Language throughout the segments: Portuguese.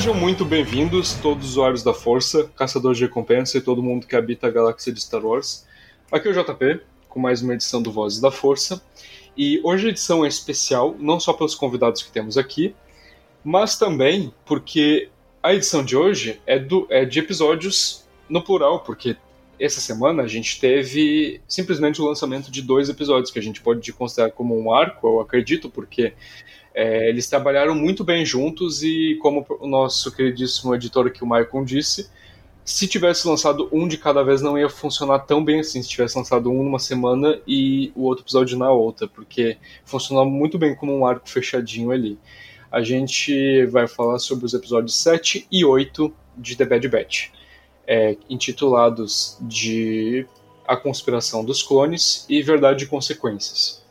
Sejam muito bem-vindos, todos os usuários da Força, caçadores de recompensa e todo mundo que habita a galáxia de Star Wars. Aqui é o JP, com mais uma edição do Vozes da Força. E hoje a edição é especial, não só pelos convidados que temos aqui, mas também porque a edição de hoje é, do, é de episódios no plural, porque essa semana a gente teve simplesmente o lançamento de dois episódios que a gente pode considerar como um arco, eu acredito, porque é, eles trabalharam muito bem juntos e, como o nosso queridíssimo editor aqui, o Michael, disse, se tivesse lançado um de cada vez não ia funcionar tão bem assim, se tivesse lançado um numa semana e o outro episódio na outra, porque funcionava muito bem como um arco fechadinho ali. A gente vai falar sobre os episódios 7 e 8 de The Bad Batch, é, intitulados de A Conspiração dos Clones e Verdade e Consequências.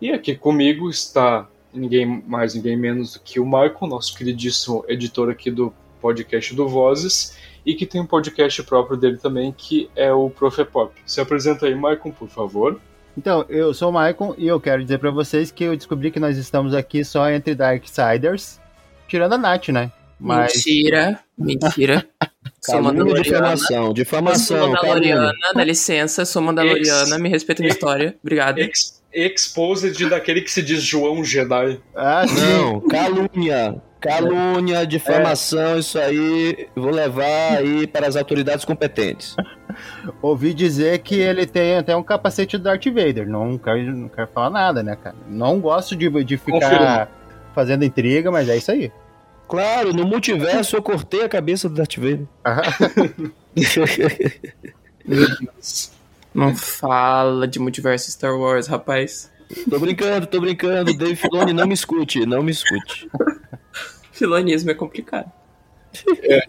E aqui comigo está ninguém mais, ninguém menos do que o Michael, nosso queridíssimo editor aqui do podcast do Vozes, e que tem um podcast próprio dele também, que é o Profepop. Se apresenta aí, Michael, por favor. Então, eu sou o Michael e eu quero dizer para vocês que eu descobri que nós estamos aqui só entre Darksiders, tirando a Nath, né? Mas... Mentira, mentira. sou Mandaloriana. Difamação, difamação. Sou Mandaloriana, dá licença, sou Mandaloriana, Ex... me respeita a minha história. Obrigado. Ex exposed daquele que se diz João Jedi. Ah, não, calúnia. Calúnia, difamação, é. isso aí, vou levar aí para as autoridades competentes. Ouvi dizer que ele tem até um capacete do Darth Vader. Não quero, não quero falar nada, né, cara? Não gosto de, de ficar Confirma. fazendo intriga, mas é isso aí. Claro, no multiverso eu cortei a cabeça do Darth Vader. Meu Deus. Não fala de multiverso Star Wars, rapaz. Tô brincando, tô brincando. Dave Filoni, não me escute, não me escute. Filonismo é complicado. É.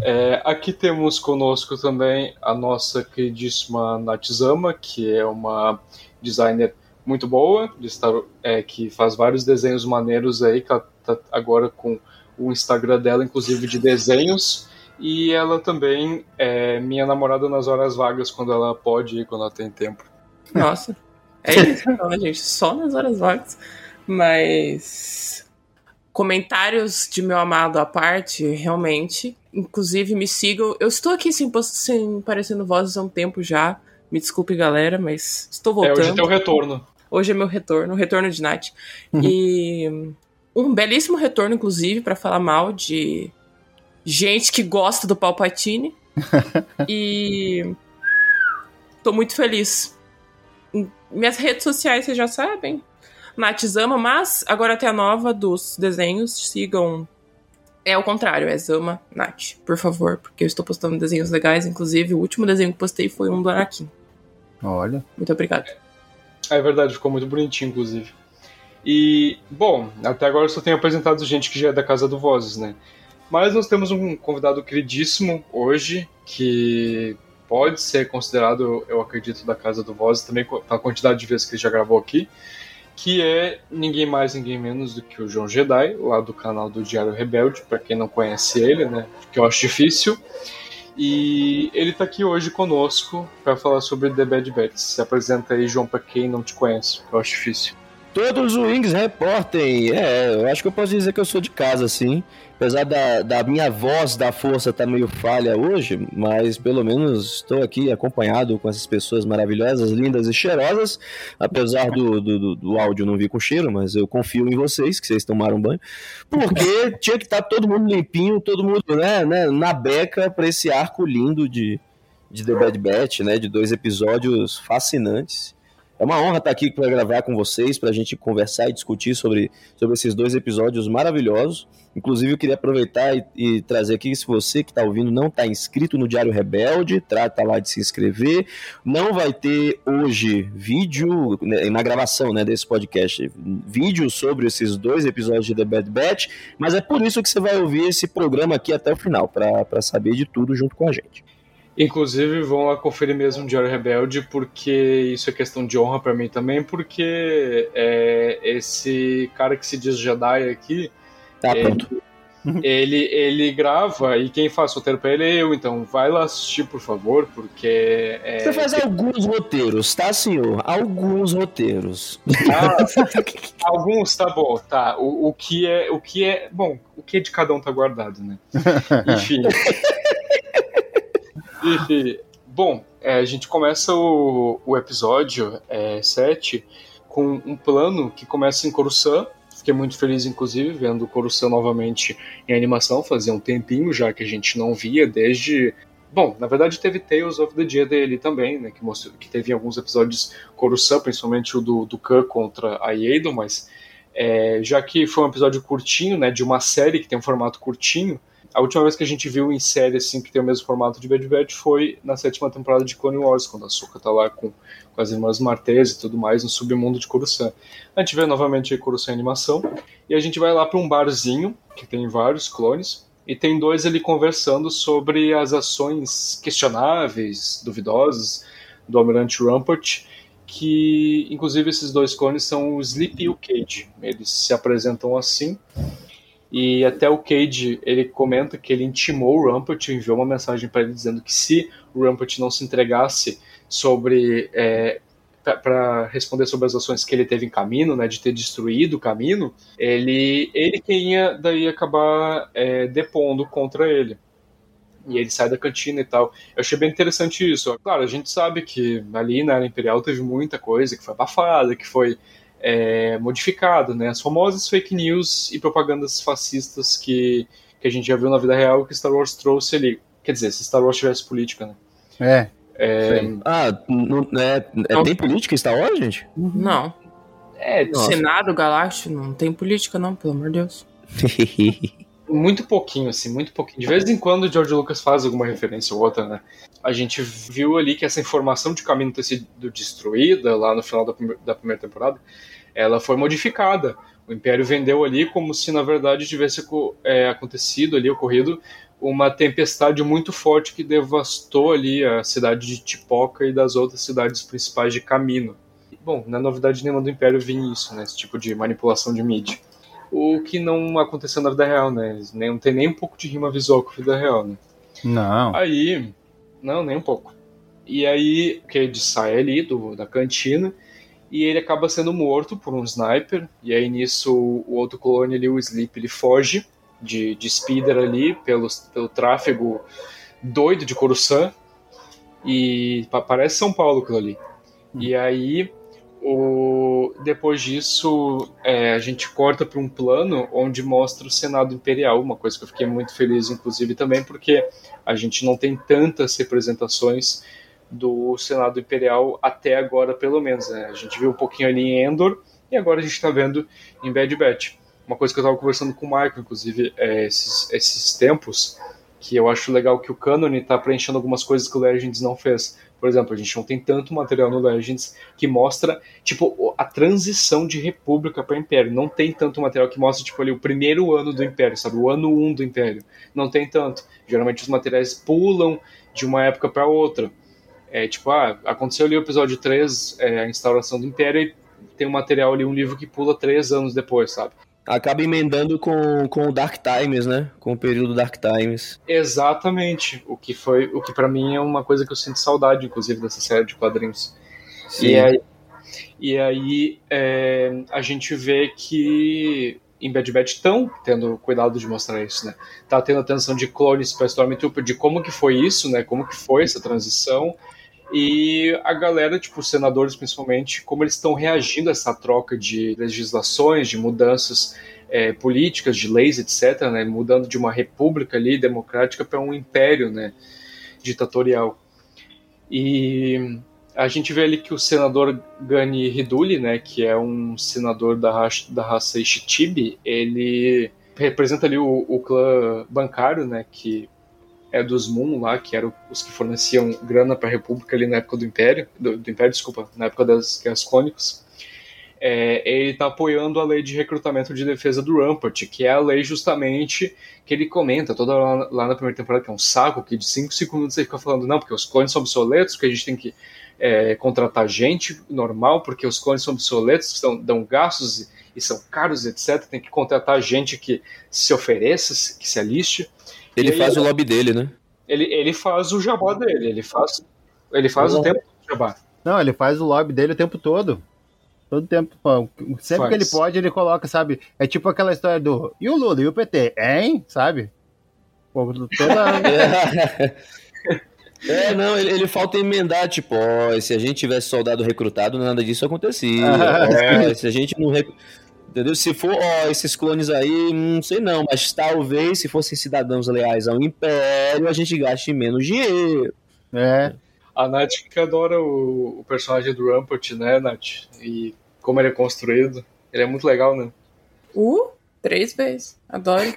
é, aqui temos conosco também a nossa queridíssima Natzama, que é uma designer muito boa, de Star, é, que faz vários desenhos maneiros aí, que ela tá agora com o Instagram dela, inclusive de desenhos. E ela também é minha namorada nas horas vagas, quando ela pode ir, quando ela tem tempo. Nossa, é isso, não, gente, só nas horas vagas. Mas comentários de meu amado à parte, realmente. Inclusive, me sigam. Eu estou aqui sem, sem parecendo vozes há um tempo já. Me desculpe, galera, mas estou voltando. É, hoje é teu retorno. Hoje é meu retorno, o retorno de Nath. Uhum. E um belíssimo retorno, inclusive, para falar mal de gente que gosta do Palpatine. e tô muito feliz. Minhas redes sociais vocês já sabem. Nath Zama, mas agora tem a nova dos desenhos. Sigam. É o contrário, é Zama Nath, por favor, porque eu estou postando desenhos legais. Inclusive, o último desenho que postei foi um do Anakin. Olha. Muito obrigado. É verdade, ficou muito bonitinho, inclusive. E, bom, até agora eu só tenho apresentado gente que já é da Casa do Vozes, né? Mas nós temos um convidado queridíssimo hoje, que pode ser considerado, eu acredito, da Casa do Voz, também pela quantidade de vezes que ele já gravou aqui, que é ninguém mais, ninguém menos do que o João Jedi, lá do canal do Diário Rebelde, para quem não conhece ele, né? Que eu acho difícil. E ele está aqui hoje conosco para falar sobre The Bad Batch. Se apresenta aí, João, para quem não te conhece, que eu acho difícil. Todos os Wings reportem. É, eu acho que eu posso dizer que eu sou de casa, sim. Apesar da, da minha voz da força estar tá meio falha hoje, mas pelo menos estou aqui acompanhado com essas pessoas maravilhosas, lindas e cheirosas. Apesar do, do, do áudio não vir com cheiro, mas eu confio em vocês, que vocês tomaram banho. Porque tinha que estar tá todo mundo limpinho, todo mundo né, né, na beca para esse arco lindo de, de The Bad Batch, né? De dois episódios fascinantes. É uma honra estar aqui para gravar com vocês, para a gente conversar e discutir sobre, sobre esses dois episódios maravilhosos. Inclusive, eu queria aproveitar e, e trazer aqui, se você que está ouvindo não está inscrito no Diário Rebelde, trata lá de se inscrever. Não vai ter hoje vídeo, né, na gravação né, desse podcast, vídeo sobre esses dois episódios de The Bad Batch, mas é por isso que você vai ouvir esse programa aqui até o final, para saber de tudo junto com a gente. Inclusive, vão lá conferir mesmo o Diário Rebelde, porque isso é questão de honra para mim também, porque é, esse cara que se diz Jedi aqui. Tá, ele, pronto. Ele, ele grava e quem faz roteiro pra ele é eu, então vai lá assistir, por favor, porque. É, Você faz alguns roteiros, tá, senhor? Alguns roteiros. Ah, alguns, tá bom, tá. O, o, que é. O que é. Bom, o que é de cada um tá guardado, né? Enfim. E, bom, é, a gente começa o, o episódio é, 7 com um plano que começa em Coruscant. Fiquei muito feliz, inclusive, vendo o Coruscant novamente em animação. Fazia um tempinho já que a gente não via, desde Bom, na verdade teve Tales of the Jedi ali também, né, que, mostrou, que teve alguns episódios Coruscant, principalmente o do, do Khan contra a Yedo, mas é, já que foi um episódio curtinho, né, de uma série que tem um formato curtinho, a última vez que a gente viu em série assim que tem o mesmo formato de Bad Batch foi na sétima temporada de Clone Wars, quando a Soka tá lá com, com as irmãs Martez e tudo mais no submundo de Coruscant. A gente vê novamente Coruscant animação e a gente vai lá para um barzinho que tem vários clones e tem dois ali conversando sobre as ações questionáveis, duvidosas do Almirante Rampart, que inclusive esses dois clones são o Sleep e o Cage. Eles se apresentam assim. E até o Cage, ele comenta que ele intimou o Rampart, enviou uma mensagem para ele dizendo que se o Rampart não se entregasse sobre é, para responder sobre as ações que ele teve em caminho, né, de ter destruído o caminho, ele ele quem ia daí acabar é, depondo contra ele. E ele sai da cantina e tal. Eu achei bem interessante isso. Claro, a gente sabe que ali na Era Imperial teve muita coisa que foi abafada, que foi é, modificado, né? As famosas fake news e propagandas fascistas que, que a gente já viu na vida real que Star Wars trouxe ali. Quer dizer, se Star Wars tivesse política, né? É. é... Ah, não, é, é, tem política em Star Wars, gente? Não. É, Nossa. Senado Galáctico não tem política, não, pelo amor de Deus. muito pouquinho, assim, muito pouquinho. De vez em quando o George Lucas faz alguma referência ou outra, né? A gente viu ali que essa informação de caminho ter sido destruída lá no final da, da primeira temporada ela foi modificada. O Império vendeu ali como se na verdade tivesse é, acontecido ali, ocorrido uma tempestade muito forte que devastou ali a cidade de Tipoca e das outras cidades principais de Camino. Bom, não é novidade nenhuma do Império vir isso, né? Esse tipo de manipulação de mídia. O que não aconteceu na vida real, né? Não tem nem um pouco de rima visual com a vida real, né? Não. Aí. Não, nem um pouco. E aí, o Cade sai ali do, da cantina e ele acaba sendo morto por um sniper, e aí nisso o outro clone ali, o Sleep, ele foge de, de speeder ali pelo, pelo tráfego doido de Coruscant, e parece São Paulo aquilo ali. Hum. E aí, o, depois disso, é, a gente corta para um plano onde mostra o Senado Imperial, uma coisa que eu fiquei muito feliz, inclusive, também, porque a gente não tem tantas representações do Senado Imperial até agora, pelo menos. Né? A gente viu um pouquinho ali em Endor e agora a gente está vendo em Bad Batch. Uma coisa que eu estava conversando com o Michael, inclusive, é esses, esses tempos, que eu acho legal que o Canon está preenchendo algumas coisas que o Legends não fez. Por exemplo, a gente não tem tanto material no Legends que mostra, tipo, a transição de república para império. Não tem tanto material que mostra, tipo, ali o primeiro ano do império, sabe? O ano 1 um do império. Não tem tanto. Geralmente os materiais pulam de uma época para outra. É tipo, ah, aconteceu ali o episódio 3, é, a instauração do império, e tem um material ali, um livro que pula três anos depois, sabe? Acaba emendando com, com o Dark Times, né? Com o período Dark Times. Exatamente. O que foi, o que para mim é uma coisa que eu sinto saudade, inclusive, dessa série de quadrinhos. Sim. E aí, e aí é, a gente vê que em Bad Batch estão tendo cuidado de mostrar isso, né? Tá tendo atenção de clones para Stormtrooper, de como que foi isso, né? Como que foi essa transição e a galera, tipo, os senadores principalmente, como eles estão reagindo a essa troca de legislações, de mudanças é, políticas, de leis, etc., né, mudando de uma república ali democrática para um império, né, ditatorial. E a gente vê ali que o senador Gani Hiduli, né, que é um senador da raça, da raça Ishitibi, ele representa ali o, o clã bancário, né, que é dos Moon lá, que eram os que forneciam grana para a República ali na época do Império, do, do Império, desculpa, na época das Guerras Clônicas. É, ele está apoiando a lei de recrutamento de defesa do Rampart, que é a lei justamente que ele comenta toda lá, lá na primeira temporada, que é um saco, que de 5 segundos ele fica falando, não, porque os clones são obsoletos, que a gente tem que é, contratar gente normal, porque os clones são obsoletos, são, dão gastos e são caros, etc. Tem que contratar gente que se ofereça, que se aliste. Ele faz o lobby dele, né? Ele, ele faz o jabá dele, ele faz, ele faz o tempo do jabá. Não, ele faz o lobby dele o tempo todo. Todo tempo. Sempre Faz. que ele pode, ele coloca, sabe? É tipo aquela história do. E o Lula? E o PT? Hein? Sabe? Pô, toda. É, não, ele, ele falta emendar, tipo, ó, se a gente tivesse soldado recrutado, nada disso acontecia. É. Ó, se a gente não. Entendeu? Se for, ó, esses clones aí, não sei não, mas talvez se fossem cidadãos leais ao Império, a gente gaste menos dinheiro. é. A Nath que adora o, o personagem do Rampart, né, Nath? E como ele é construído. Ele é muito legal, né? Uh, três vezes. Adoro.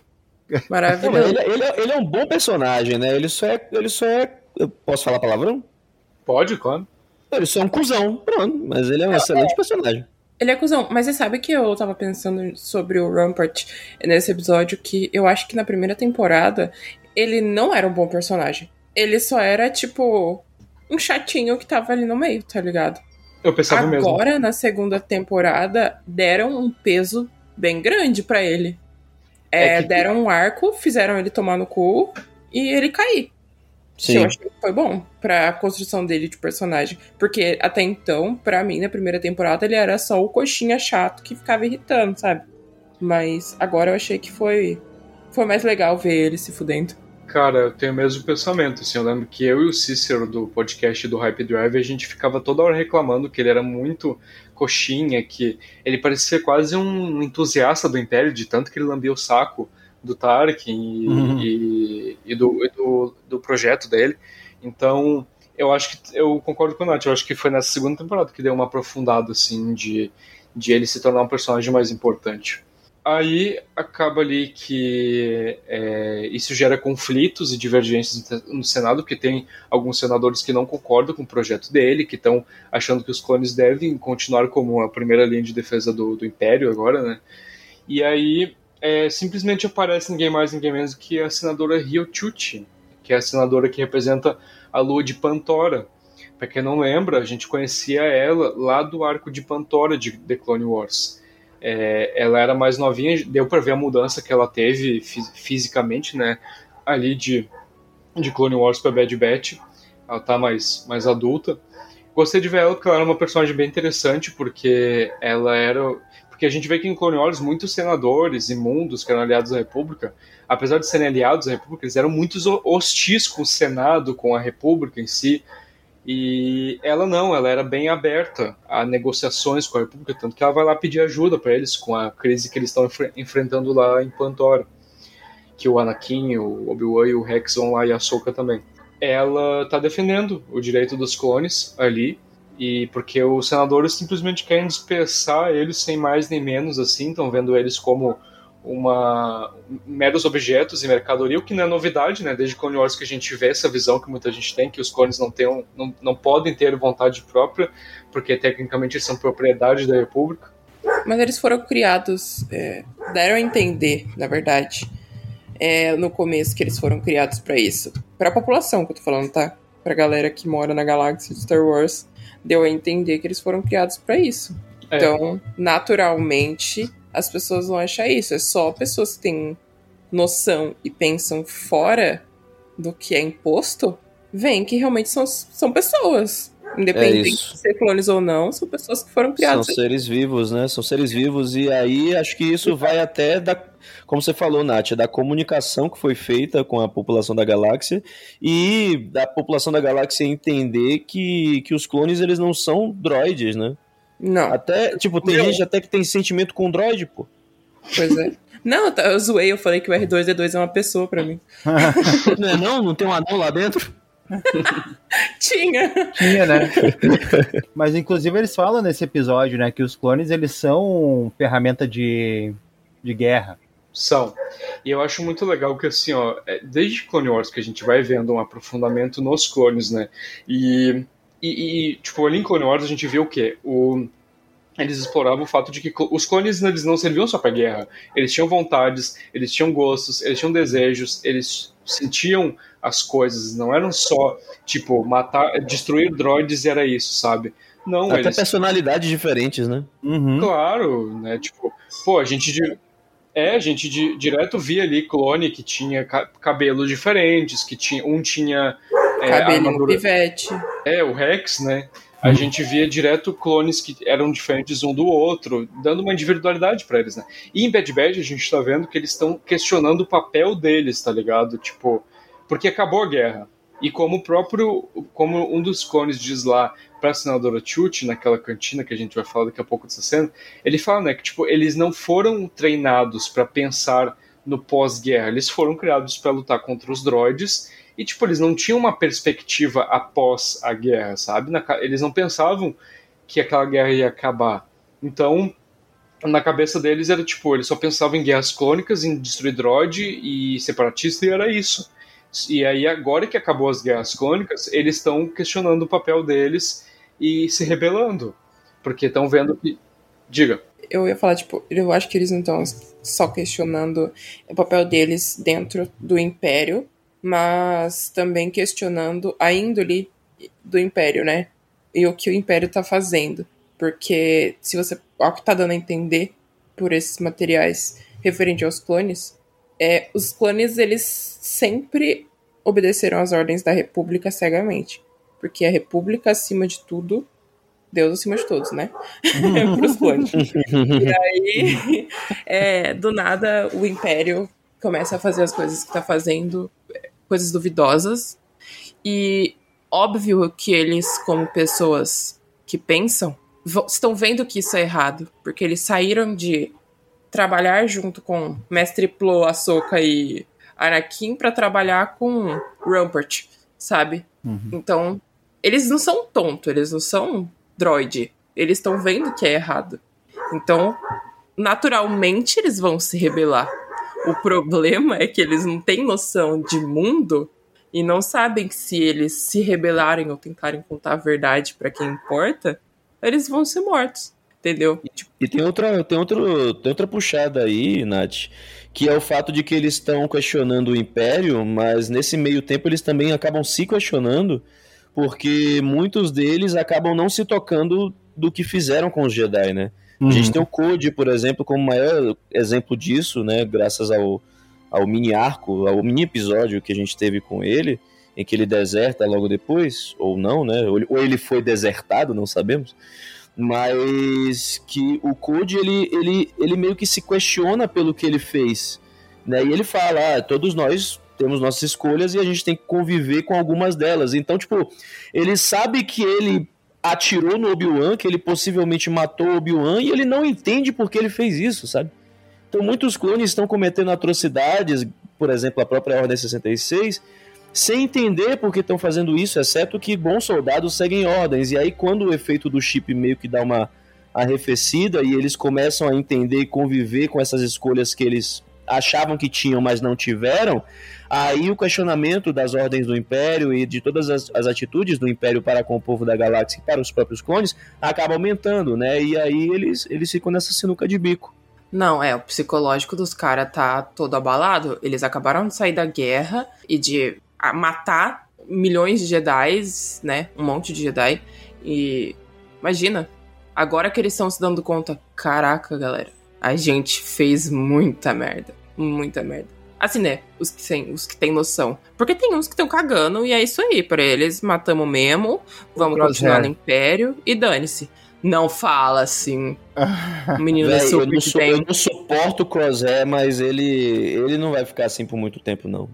Maravilhoso. ele, ele é- ele é um bom personagem, né? Ele só é. Ele só é. Eu posso falar palavrão? Pode, claro. Ele só é um cuzão. Pronto, mas ele é um excelente personagem. Ele é cuzão, mas você sabe que eu tava pensando sobre o Rampart nesse episódio que eu acho que na primeira temporada ele não era um bom personagem. Ele só era, tipo, um chatinho que tava ali no meio, tá ligado? Eu pensava mesmo. Agora, na segunda temporada, deram um peso bem grande pra ele. É, É que- Deram um arco, fizeram ele tomar no cu e ele cair. Que eu Sim. achei que foi bom pra construção dele de personagem. Porque até então, pra mim, na primeira temporada, ele era só o coxinha chato que ficava irritando, sabe? Mas agora eu achei que foi, foi mais legal ver ele se fudendo. Cara, eu tenho o mesmo pensamento. Assim, eu lembro que eu e o Cícero do podcast do Hype Drive, a gente ficava toda hora reclamando que ele era muito coxinha, que ele parecia quase um entusiasta do Império, de tanto que ele lambia o saco do Tarkin e, Uhum. e- e do, e do, do projeto dele. Então, eu acho que eu concordo com o Nath, eu acho que foi nessa segunda temporada que deu uma aprofundada assim de, de ele se tornar um personagem mais importante. Aí acaba ali que é, isso gera conflitos e divergências no Senado, porque tem alguns senadores que não concordam com o projeto dele, que estão achando que os clones devem continuar como a primeira linha de defesa do, do Império agora, né? E aí é, simplesmente aparece ninguém mais, ninguém menos que a senadora Ryo Chuchi, que é a senadora que representa a lua de Pantora. Pra quem não lembra, a gente conhecia ela lá do arco de Pantora de The Clone Wars. É, ela era mais novinha, deu pra ver a mudança que ela teve fi- fisicamente, né? Ali de, de Clone Wars pra Bad Batch. Ela tá mais, mais adulta. Gostei de ver ela porque ela era uma personagem bem interessante, porque ela era. Porque a gente vê que em Clone Wars muitos senadores imundos que eram aliados à República, apesar de serem aliados à República, eles eram muito hostis com o Senado, com a República em si. E ela não, ela era bem aberta a negociações com a República, tanto que ela vai lá pedir ajuda para eles com a crise que eles estão enfre- enfrentando lá em Pantora. Que o Anakin, o Obi-Wan e o Rex vão lá e a Ahsoka também. Ela tá defendendo o direito dos clones ali, e porque os senadores simplesmente querem dispersar eles sem mais nem menos, assim, estão vendo eles como uma meros objetos e mercadoria, o que não é novidade, né? Desde Clone Wars que a gente vê essa visão que muita gente tem, que os clones não, tenham, não, não podem ter vontade própria, porque tecnicamente eles são propriedade da República. Mas eles foram criados, é, deram a entender, na verdade, é, no começo que eles foram criados para isso. Para a população que eu tô falando, tá? Pra galera que mora na galáxia de Star Wars, deu a entender que eles foram criados para isso. É. Então, naturalmente, as pessoas vão achar isso. É só pessoas que têm noção e pensam fora do que é imposto, veem que realmente são, são pessoas. Independente é de ser clones ou não, são pessoas que foram criadas. São seres vivos, né? São seres vivos. E aí acho que isso vai até da. Como você falou, Nath, da comunicação que foi feita com a população da galáxia e da população da galáxia entender que, que os clones eles não são droids, né? Não. Até, tipo, tem gente até que tem sentimento com droid, pô. Pois é. Não, eu zoei, eu falei que o R2D2 é uma pessoa pra mim. não é não? Não tem um anão lá dentro? Tinha. Tinha, né? Mas inclusive eles falam nesse episódio, né, que os clones eles são ferramenta de, de guerra. São. E eu acho muito legal que assim, ó, é, desde Clone Wars que a gente vai vendo um aprofundamento nos clones, né? E e, e, tipo, ali em Clone Wars a gente vê o quê? O, eles exploravam o fato de que os clones eles não serviam só para guerra. Eles tinham vontades, eles tinham gostos, eles tinham desejos, eles sentiam as coisas. Não eram só, tipo, matar, destruir droids era isso, sabe? Não, Até eles... personalidades diferentes, né? Uhum. Claro, né? Tipo, pô, a gente. É, a gente de, direto via ali clone que tinha cabelos diferentes, que tinha um tinha é, Cabelinho armadura... pivete. É, o Rex, né? A gente via direto clones que eram diferentes um do outro, dando uma individualidade para eles, né? E em Bad Bad a gente tá vendo que eles estão questionando o papel deles, tá ligado? Tipo, porque acabou a guerra. E como o próprio, como um dos clones diz lá pra senadora Chuchi, naquela cantina que a gente vai falar daqui a pouco dessa cena, ele fala, né, que tipo, eles não foram treinados para pensar no pós-guerra, eles foram criados para lutar contra os droids e, tipo, eles não tinham uma perspectiva após a guerra, sabe? Na, eles não pensavam que aquela guerra ia acabar. Então, na cabeça deles era tipo, eles só pensavam em guerras clônicas, em destruir droid e separatista, e era isso. E aí, agora que acabou as guerras clônicas, eles estão questionando o papel deles e se rebelando. Porque estão vendo que. Diga. Eu ia falar, tipo, eu acho que eles não estão só questionando o papel deles dentro do Império, mas também questionando a índole do Império, né? E o que o Império tá fazendo. Porque se você. Ao que tá dando a entender por esses materiais referente aos clones, é, os clones eles sempre obedeceram às ordens da República cegamente. Porque a República, acima de tudo, Deus acima de todos, né? Para os clones. e aí, é, do nada, o Império começa a fazer as coisas que tá fazendo coisas duvidosas. E óbvio que eles, como pessoas que pensam, estão vendo que isso é errado, porque eles saíram de trabalhar junto com Mestre Plo, Ahsoka e Anakin para trabalhar com Rampart, sabe? Uhum. Então, eles não são tontos, eles não são droid. Eles estão vendo que é errado. Então, naturalmente, eles vão se rebelar. O problema é que eles não têm noção de mundo e não sabem que se eles se rebelarem ou tentarem contar a verdade para quem importa, eles vão ser mortos. Entendeu? E tem outra, tem, outro, tem outra puxada aí, Nath, que é o fato de que eles estão questionando o Império, mas nesse meio tempo eles também acabam se questionando, porque muitos deles acabam não se tocando do que fizeram com os Jedi, né? Uhum. A gente uhum. tem o Code, por exemplo, como maior exemplo disso, né? Graças ao, ao mini arco, ao mini episódio que a gente teve com ele, em que ele deserta logo depois, ou não, né? Ou ele foi desertado, não sabemos. Mas que o Code, ele, ele, ele meio que se questiona pelo que ele fez. Né? E ele fala, ah, todos nós temos nossas escolhas e a gente tem que conviver com algumas delas. Então, tipo, ele sabe que ele atirou no Obi-Wan, que ele possivelmente matou o Obi-Wan, e ele não entende por que ele fez isso, sabe? Então muitos clones estão cometendo atrocidades, por exemplo, a própria Ordem 66, sem entender por que estão fazendo isso, exceto que bons soldados seguem ordens. E aí, quando o efeito do chip meio que dá uma arrefecida e eles começam a entender e conviver com essas escolhas que eles achavam que tinham, mas não tiveram, aí o questionamento das ordens do Império e de todas as, as, atitudes do Império para com o povo da galáxia e para os próprios clones acaba aumentando, né? E aí eles, eles ficam nessa sinuca de bico. Não, é, o psicológico dos caras tá todo abalado. Eles acabaram de sair da guerra e de matar milhões de Jedi, né? Um monte de Jedi. E imagina, agora que eles estão se dando conta, caraca, galera, a gente fez muita merda. Muita merda. Assim, né? Os que têm, os que têm noção. Porque tem uns que estão cagando e é isso aí. Pra eles, matamos mesmo, vamos continuar no Império e dane-se. Não fala assim. menino Véi, eu, não sou, eu não suporto o Crosshair, mas ele, ele não vai ficar assim por muito tempo, não.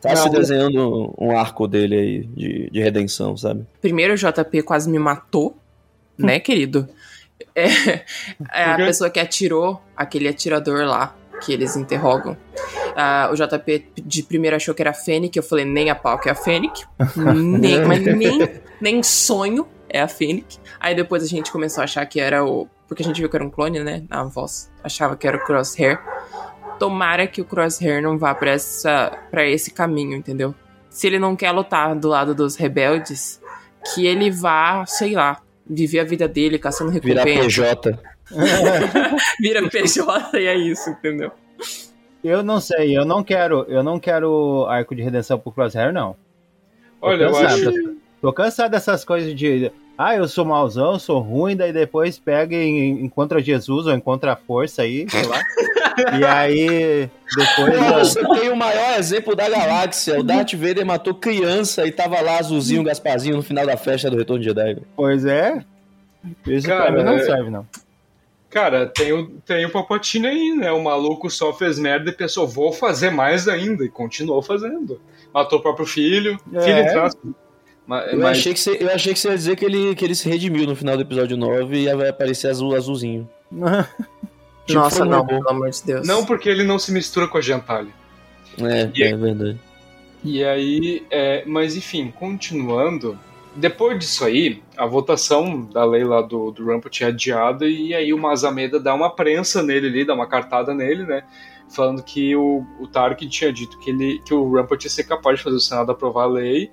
Tá não, se desenhando um arco dele aí de, de redenção, sabe? Primeiro o JP quase me matou, né, querido? É, é a pessoa que atirou, aquele atirador lá, que eles interrogam. Uh, o JP de primeiro achou que era a Fênix, eu falei, nem a pau que é a Fênix. nem, mas nem, nem sonho é a Fênix. Aí depois a gente começou a achar que era o. Porque a gente viu que era um clone, né? Na voz. Achava que era o Crosshair tomara que o Crosshair não vá pra, essa, pra esse caminho, entendeu? Se ele não quer lutar do lado dos rebeldes, que ele vá, sei lá, viver a vida dele caçando recompensa. Vira PJ. Vira PJ e é isso, entendeu? Eu não sei, eu não quero, eu não quero arco de redenção pro Crosshair, não. Olha, eu acho. Tô cansado dessas coisas de. Ah, eu sou mauzão, sou ruim, daí depois pega e encontra Jesus ou encontra a força aí, sei lá. E aí, depois. Você tem o maior exemplo da galáxia. O Darth Vader matou criança e tava lá azulzinho, Gasparzinho no final da festa do Retorno de Jedi. Pois é. Isso Cara, pra mim não serve, não. Cara, tem o, tem o Palpatine aí, né? O maluco só fez merda e pensou, vou fazer mais ainda. E continuou fazendo. Matou o próprio filho. É. Filho Mas, eu, achei que você, eu achei que você ia dizer que ele, que ele se redimiu no final do episódio 9 e vai aparecer azul, azulzinho. Tipo, Nossa, não, pelo amor de Deus. Não, porque ele não se mistura com a gentalha. É, e é verdade. E aí, é, mas enfim, continuando. Depois disso aí, a votação da lei lá do, do Rampart é adiada e aí o Mazameda dá uma prensa nele ali, dá uma cartada nele, né? Falando que o, o Tarkin tinha dito que, ele, que o Rampart ia ser capaz de fazer o Senado aprovar a lei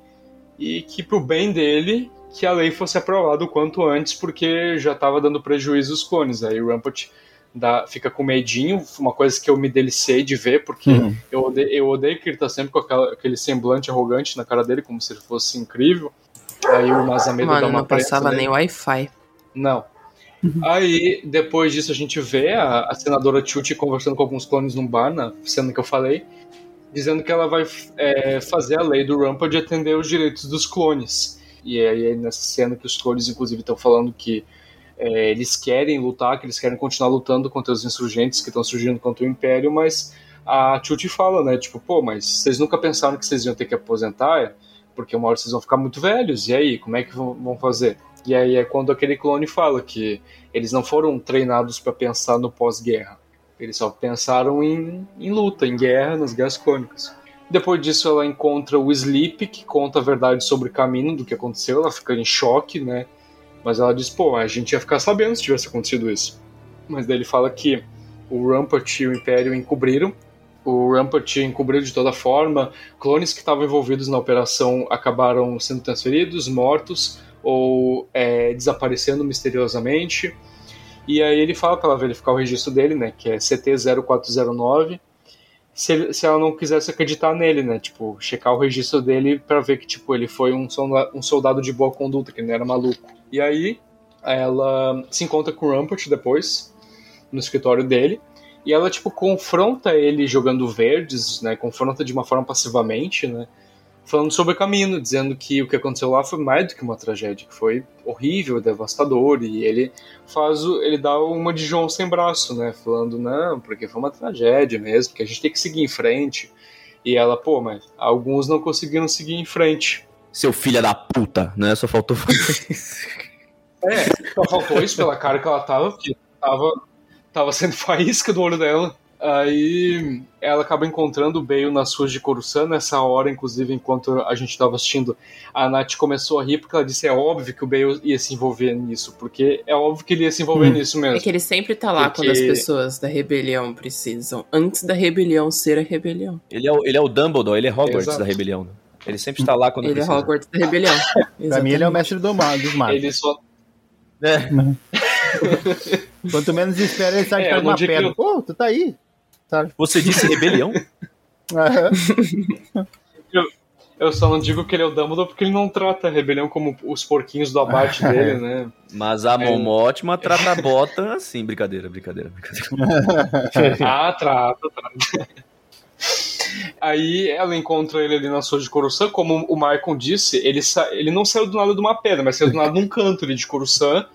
e que pro bem dele que a lei fosse aprovada o quanto antes porque já estava dando prejuízo aos clones. Aí o Rampart dá, fica com medinho, uma coisa que eu me delicei de ver, porque uhum. eu, odeio, eu odeio que ele tá sempre com aquela, aquele semblante arrogante na cara dele, como se ele fosse incrível. Aí o Mazamedo Mano, dá uma não passava nem Wi-Fi. Não. Uhum. Aí, depois disso, a gente vê a, a senadora Chuchi conversando com alguns clones num bar, na cena que eu falei, dizendo que ela vai é, fazer a lei do Rampa de atender os direitos dos clones. E aí, nessa cena que os clones, inclusive, estão falando que é, eles querem lutar, que eles querem continuar lutando contra os insurgentes que estão surgindo contra o Império, mas a Chuti fala, né, tipo, pô, mas vocês nunca pensaram que vocês iam ter que aposentar? Porque uma hora vocês vão ficar muito velhos, e aí, como é que vão fazer? E aí é quando aquele clone fala que eles não foram treinados para pensar no pós-guerra. Eles só pensaram em, em luta, em guerra, nas guerras clônicas. Depois disso, ela encontra o Sleep, que conta a verdade sobre o caminho do que aconteceu. Ela fica em choque, né? Mas ela diz, pô, a gente ia ficar sabendo se tivesse acontecido isso. Mas daí ele fala que o Rampart e o Império encobriram. O Rampart encobriu de toda forma. Clones que estavam envolvidos na operação acabaram sendo transferidos, mortos ou é, desaparecendo misteriosamente. E aí ele fala para ela verificar o registro dele, né, que é CT0409, se, ele, se ela não quisesse acreditar nele, né, tipo, checar o registro dele para ver que, tipo, ele foi um, um soldado de boa conduta, que não era maluco. E aí ela se encontra com o Rampart depois, no escritório dele, e ela, tipo, confronta ele jogando verdes, né, confronta de uma forma passivamente, né, falando sobre o caminho, dizendo que o que aconteceu lá foi mais do que uma tragédia, que foi horrível, devastador, e ele faz o, ele dá uma de João sem braço, né, falando, não, porque foi uma tragédia mesmo, que a gente tem que seguir em frente, e ela, pô, mas alguns não conseguiram seguir em frente, seu filho da puta, né? Só faltou. é, só faltou isso pela cara que ela tava, porque tava, tava sendo faísca do olho dela. Aí ela acaba encontrando o Bale nas ruas de Coruscant, nessa hora, inclusive, enquanto a gente estava assistindo, a Nath começou a rir porque ela disse é óbvio que o Bale ia se envolver nisso, porque é óbvio que ele ia se envolver Hum. nisso mesmo. É que ele sempre tá lá Porque- quando as pessoas da rebelião precisam. Antes da rebelião ser a rebelião. Ele é, o, ele é o Dumbledore, ele é Hogwarts Exato. da rebelião. né? Ele sempre está lá quando Ele é precisa. Hogwarts da rebelião. Pra mim, ele é o mestre do mal, dos magos. Ele só. É. Quanto menos espera, ele sai É, de eu uma pedra. eu- Pô, tu tá aí. Você disse rebelião? Aham. Eu só não digo que ele é o Dumbledore porque ele não trata a rebelião como os porquinhos do abate dele, né? Mas a Mom Ótima trata a bota assim. Brincadeira, brincadeira, brincadeira. ah, trata, trata. Aí ela encontra ele ali na sua de Coruscant, como o Maicon disse, ele, sa... ele não saiu do nada de uma pedra, mas saiu do nada de um canto ali de Coruscant.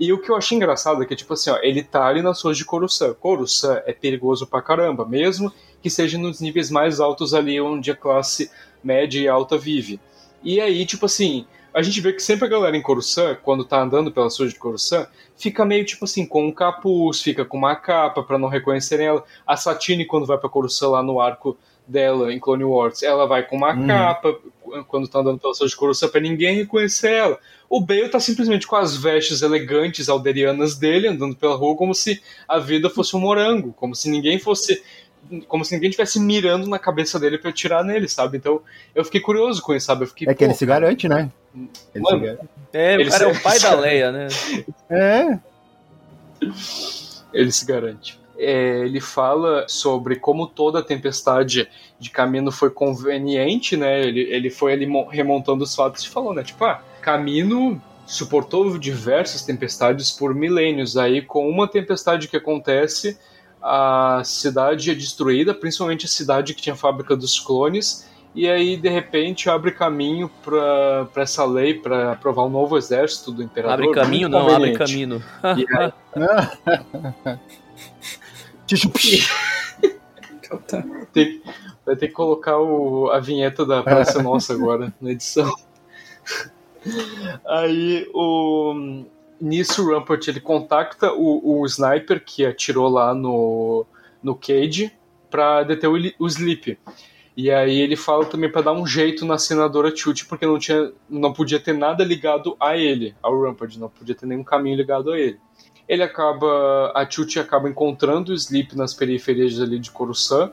E o que eu achei engraçado é que, tipo assim, ó, ele tá ali nas ruas de Coruscant. Coruscant é perigoso pra caramba, mesmo que seja nos níveis mais altos ali onde a classe média e alta vive. E aí, tipo assim, a gente vê que sempre a galera em Coruscant, quando tá andando pelas ruas de Coruscant, fica meio tipo assim, com um capuz, fica com uma capa pra não reconhecerem ela. A Satine, quando vai pra Coruscant lá no arco dela em Clone Wars, ela vai com uma Uhum. capa quando tá andando pelas ruas de Coruscant pra ninguém reconhecer ela. O Bale tá simplesmente com as vestes elegantes alderianas dele, andando pela rua como se a vida fosse um morango, como se ninguém fosse como se ninguém estivesse mirando na cabeça dele pra atirar nele, sabe? Então, eu fiquei curioso com isso, sabe? Eu fiquei, É que ele se garante, né? Ele se Mano, garante. É, Ele o cara é se- o pai da Leia, né? É. ele se garante. É, ele fala sobre como toda a tempestade de Camino foi conveniente, né? Ele, ele foi ali mo- remontando os fatos e falou, né? Tipo, ah, Camino suportou diversas tempestades por milênios. Aí, com uma tempestade que acontece, a cidade é destruída, principalmente a cidade que tinha a fábrica dos clones. E aí, de repente, abre caminho para essa lei, para aprovar um novo exército do imperador. Abre caminho, não, abre caminho. E aí, Então tá. Tem- vai ter que colocar o- a vinheta da Praça Nossa agora na edição. Aí o nisso o Rampart ele contacta o, o sniper que atirou lá no no Cage pra deter o, o Sleep. E aí ele fala também pra dar um jeito na senadora Chute porque não tinha não podia ter nada ligado a ele, ao Rampart, não podia ter nenhum caminho ligado a ele. Ele acaba a Chute acaba encontrando o Sleep nas periferias ali de Coruscant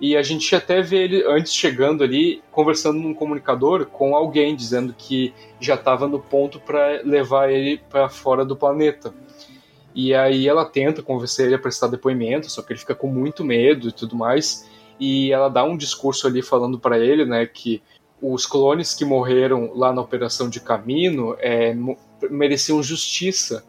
e a gente até vê ele antes chegando ali, conversando num comunicador com alguém, dizendo que já estava no ponto para levar ele para fora do planeta. E aí ela tenta convencer ele a prestar depoimento, só que ele fica com muito medo e tudo mais. E ela dá um discurso ali falando para ele, né, que os clones que morreram lá na operação de Camino é, mereciam justiça,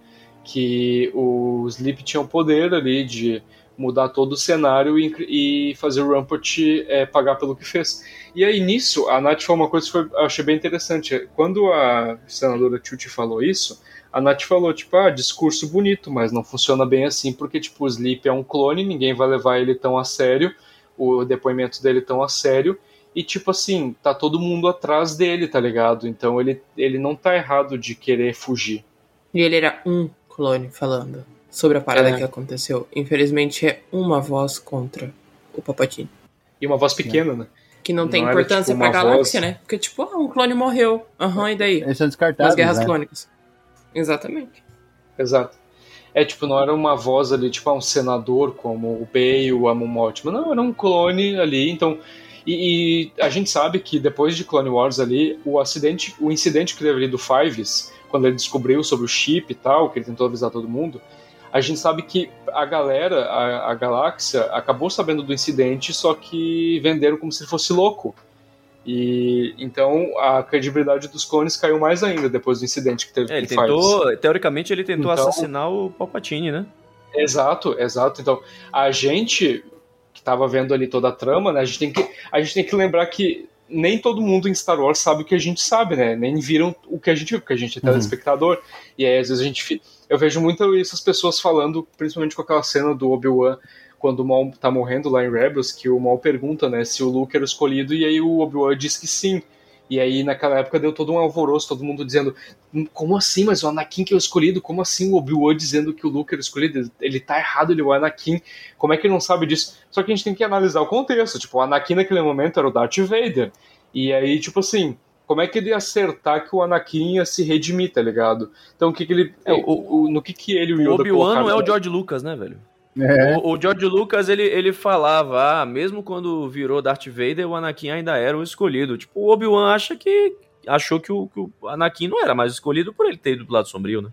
que o Sleep tinha o poder ali de mudar todo o cenário e, e fazer o Rampart é, pagar pelo que fez. E aí nisso, a Nath falou uma coisa que foi, eu achei bem interessante. Quando a senadora Chuchi falou isso, a Nath falou, tipo, ah, discurso bonito, mas não funciona bem assim, porque, tipo, o Sleep é um clone, ninguém vai levar ele tão a sério, o depoimento dele tão a sério, e, tipo assim, tá todo mundo atrás dele, tá ligado? Então ele, ele não tá errado de querer fugir. E ele era um clone falando sobre a parada É. que aconteceu. Infelizmente é uma voz contra o Palpatine. E uma voz pequena, né? Que não tem Não era, importância tipo, pra galáxia, voz- né? Porque, tipo, ah, um clone morreu. Aham, e daí? Eles são Nas descartados, guerras né? clônicas. Exatamente. Exato. É, tipo, não era uma voz ali, tipo, um senador como o Bale, a Mon Mothma. Não, era um clone ali, então... E, e a gente sabe que depois de Clone Wars ali, o acidente, o incidente que teve ali do Fives, quando ele descobriu sobre o chip e tal, que ele tentou avisar todo mundo, a gente sabe que a galera, a, a galáxia, acabou sabendo do incidente, só que venderam como se ele fosse louco. E então a credibilidade dos clones caiu mais ainda depois do incidente que teve É, ele tentou, teoricamente ele tentou Então- assassinar o Palpatine, né? Exato, exato. Então, a gente que tava vendo ali toda a trama, né? A gente tem que, a gente tem que lembrar que nem todo mundo em Star Wars sabe o que a gente sabe, né? Nem viram o que a gente viu, porque a gente é telespectador. E aí, às vezes, a gente. Eu vejo muito isso as pessoas falando, principalmente com aquela cena do Obi-Wan, quando o Maul tá morrendo lá em Rebels, que o Maul pergunta, né, se o Luke era o escolhido, e aí o Obi-Wan diz que sim. E aí, naquela época, deu todo um alvoroço, todo mundo dizendo: "Hum, como assim? Mas o Anakin que é o escolhido? Como assim o Obi-Wan dizendo que o Luke era o escolhido? Ele tá errado, ele é o Anakin. Como é que ele não sabe disso? Só que a gente tem que analisar o contexto. Tipo, o Anakin naquele momento era o Darth Vader. E aí, tipo assim, como é que ele ia acertar que o Anakin ia se redimir, tá ligado? Então, o que que ele. É, o- o- no que que ele e o Yoda Obi-Wan não é o George Lucas, né, velho? É. O, o George Lucas, ele, ele falava, ah, mesmo quando virou Darth Vader, o Anakin ainda era o escolhido. Tipo, o Obi-Wan acha que achou que o, que o Anakin não era mais escolhido por ele ter ido pro lado sombrio, né?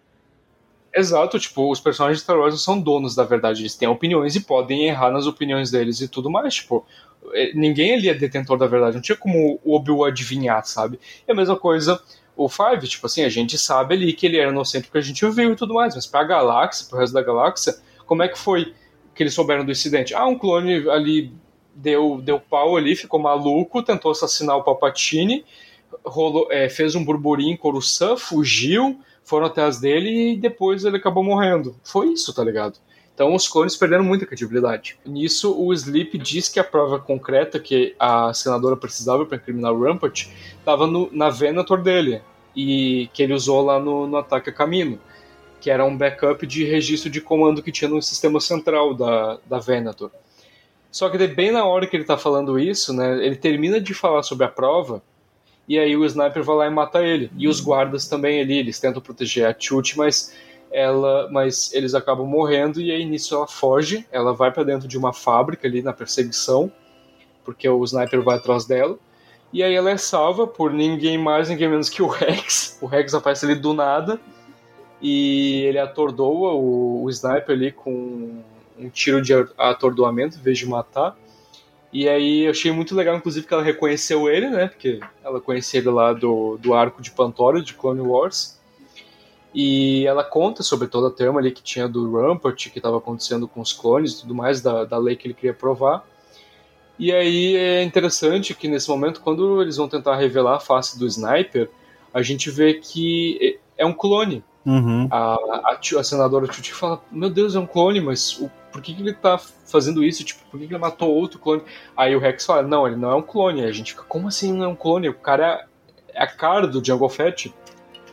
Exato, tipo, os personagens de Star Wars não são donos da verdade, eles têm opiniões e podem errar nas opiniões deles e tudo mais, tipo, eh, ninguém ali é detentor da verdade, não tinha como o Obi-Wan adivinhar, sabe? É a mesma coisa o Five, tipo assim, a gente sabe ali que ele era inocente porque a gente o viu e tudo mais, mas pra galáxia, pro resto da galáxia, como é que foi que eles souberam do incidente? Ah, um clone ali deu, deu pau ali, ficou maluco, tentou assassinar o Palpatine, rolou, eh, fez um burburinho em Coruscant, fugiu, foram atrás dele e depois ele acabou morrendo. Foi isso, tá ligado? Então os clones perderam muita credibilidade. Nisso, o Sleep diz que a prova concreta que a senadora precisava para incriminar o Rampart estava na Venator dele, e que ele usou lá no, no ataque a Camino, que era um backup de registro de comando que tinha no sistema central da, da Venator. Só que bem na hora que ele tá falando isso, né, ele termina de falar sobre a prova, e aí o sniper vai lá e mata ele. E os guardas também ali, eles tentam proteger a Chute, mas ela, mas eles acabam morrendo e aí nisso ela foge, ela vai para dentro de uma fábrica ali na perseguição, porque o sniper vai atrás dela. E aí ela é salva por ninguém mais, ninguém menos que o Rex. O Rex aparece ali do nada e ele atordoa o, o sniper ali com um tiro de atordoamento em vez de matar. E aí eu achei muito legal, inclusive, que ela reconheceu ele, né? Porque ela conhecia ele lá do, do arco de Pantora, de Clone Wars. E ela conta sobre toda a trama ali que tinha do Rampart, que estava acontecendo com os clones e tudo mais, da, da lei que ele queria provar. E aí é interessante que nesse momento, quando eles vão tentar revelar a face do Sniper, a gente vê que é um clone. Uhum. A, a, a senadora Tuti fala: Meu Deus, é um clone, mas o, por que, que ele tá fazendo isso? Tipo, por que, que ele matou outro clone? Aí o Rex fala: Não, ele não é um clone. Aí a gente fica: Como assim não é um clone? O cara é, é a cara do Jungle Fett.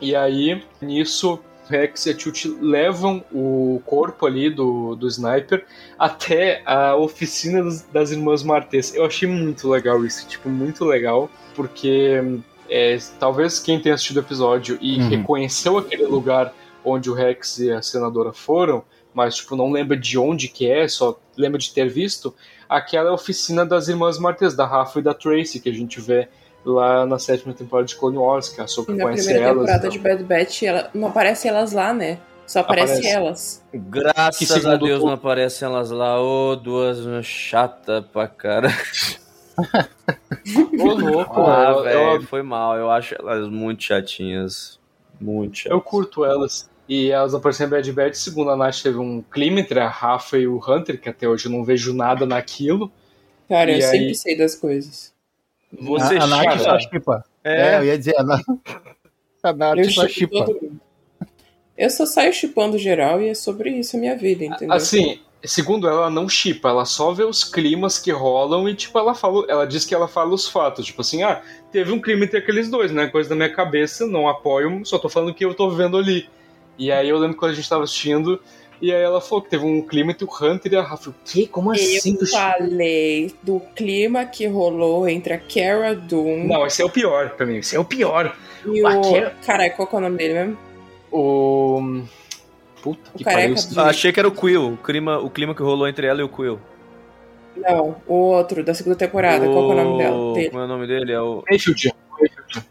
E aí, nisso, Rex e a Tuti levam o corpo ali do, do Sniper até a oficina das, das Irmãs Martês. Eu achei muito legal isso, tipo, muito legal, porque é, talvez quem tenha assistido o episódio e Uhum. reconheceu aquele lugar onde o Rex e a senadora foram, mas tipo não lembra de onde que é, só lembra de ter visto, aquela é a oficina das irmãs Martês, da Rafa e da Tracy, que a gente vê lá na sétima temporada de Clone Wars, que a Ahsoka E na conhece primeira elas. temporada e de. Bad Batch, ela, não aparece elas lá, né? Só aparece, Aparece. elas. Graças a Deus o- não aparecem elas lá, ô, duas chata pra cara. Ô, louco, Ah, velho, foi mal. Eu acho elas muito chatinhas. Muito chatinhas. eu curto elas. E elas apareceram em Bad Batch, segundo a Nath, teve um clima entre a Rafa e o Hunter, que até hoje eu não vejo nada naquilo. Cara, E eu aí- sempre sei das coisas. Você a, a Nath só chipa. É. eu ia dizer, a Nath, a Nath Eu só chipa. Eu só saio chipando geral e é sobre isso a minha vida, entendeu? Assim, segundo ela, ela não chipa, ela só vê os climas que rolam e, tipo, ela fala. Ela diz que ela fala os fatos. Tipo assim, ah, teve um clima entre aqueles dois, né? Coisa da minha cabeça, não apoio, só tô falando o que eu tô vendo ali. E aí eu lembro quando a gente tava assistindo, e aí ela falou que teve um clima entre o Hunter e a Rafa. O quê? Como assim? Eu falei do clima que rolou entre a Cara Dune Não, esse é o pior pra mim, esse é o pior. e o. Cara- Caralho, qual que é o nome dele mesmo? O. Puta O que pariu. do- Ah, achei que era o Quill, o clima, o clima que rolou entre ela e o Quill. Não, o outro, da segunda temporada. Qual que é o nome dela? Dele? Como é o nome dele? É o... Mayfield. Mayfield.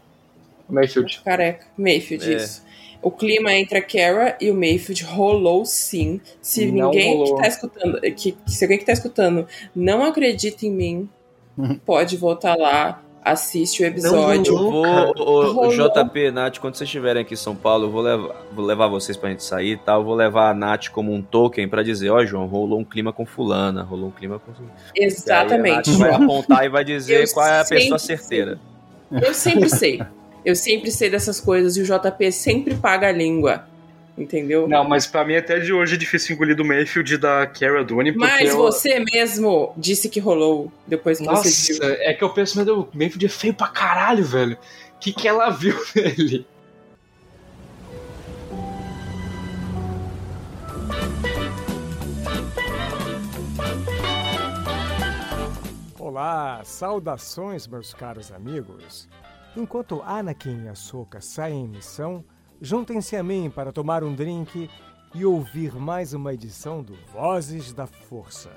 Mayfield. Careca. Mayfield, É. isso. O clima entre a Kara e o Mayfield rolou sim. Se Não ninguém rolou. que tá escutando, que, se alguém que tá escutando não acredita em mim, Uhum. pode voltar lá, assiste o episódio. Eu vou, o, o. JP, Nath, quando vocês estiverem aqui em São Paulo, eu vou levar, vou levar vocês pra gente sair e tal. Eu vou levar a Nath como um token pra dizer, ó, João, rolou um clima com fulana, rolou um clima com... Exatamente. Aí a Nath vai apontar e vai dizer Eu qual é a pessoa certeira. Eu sempre sei. Eu sempre sei dessas coisas e o JP sempre paga a língua. Entendeu? Não, mas pra mim até de hoje é difícil engolir do Mayfield e da Cara Dune, Mas eu- você mesmo disse que rolou depois que você Nossa, viu. é que eu penso, meu Deus, o Mayfield é feio pra caralho, velho. O que, que ela viu nele? Olá, saudações, meus caros amigos. Enquanto Anakin e Ahsoka saem em missão, juntem-se a mim para tomar um drink e ouvir mais uma edição do Vozes da Força.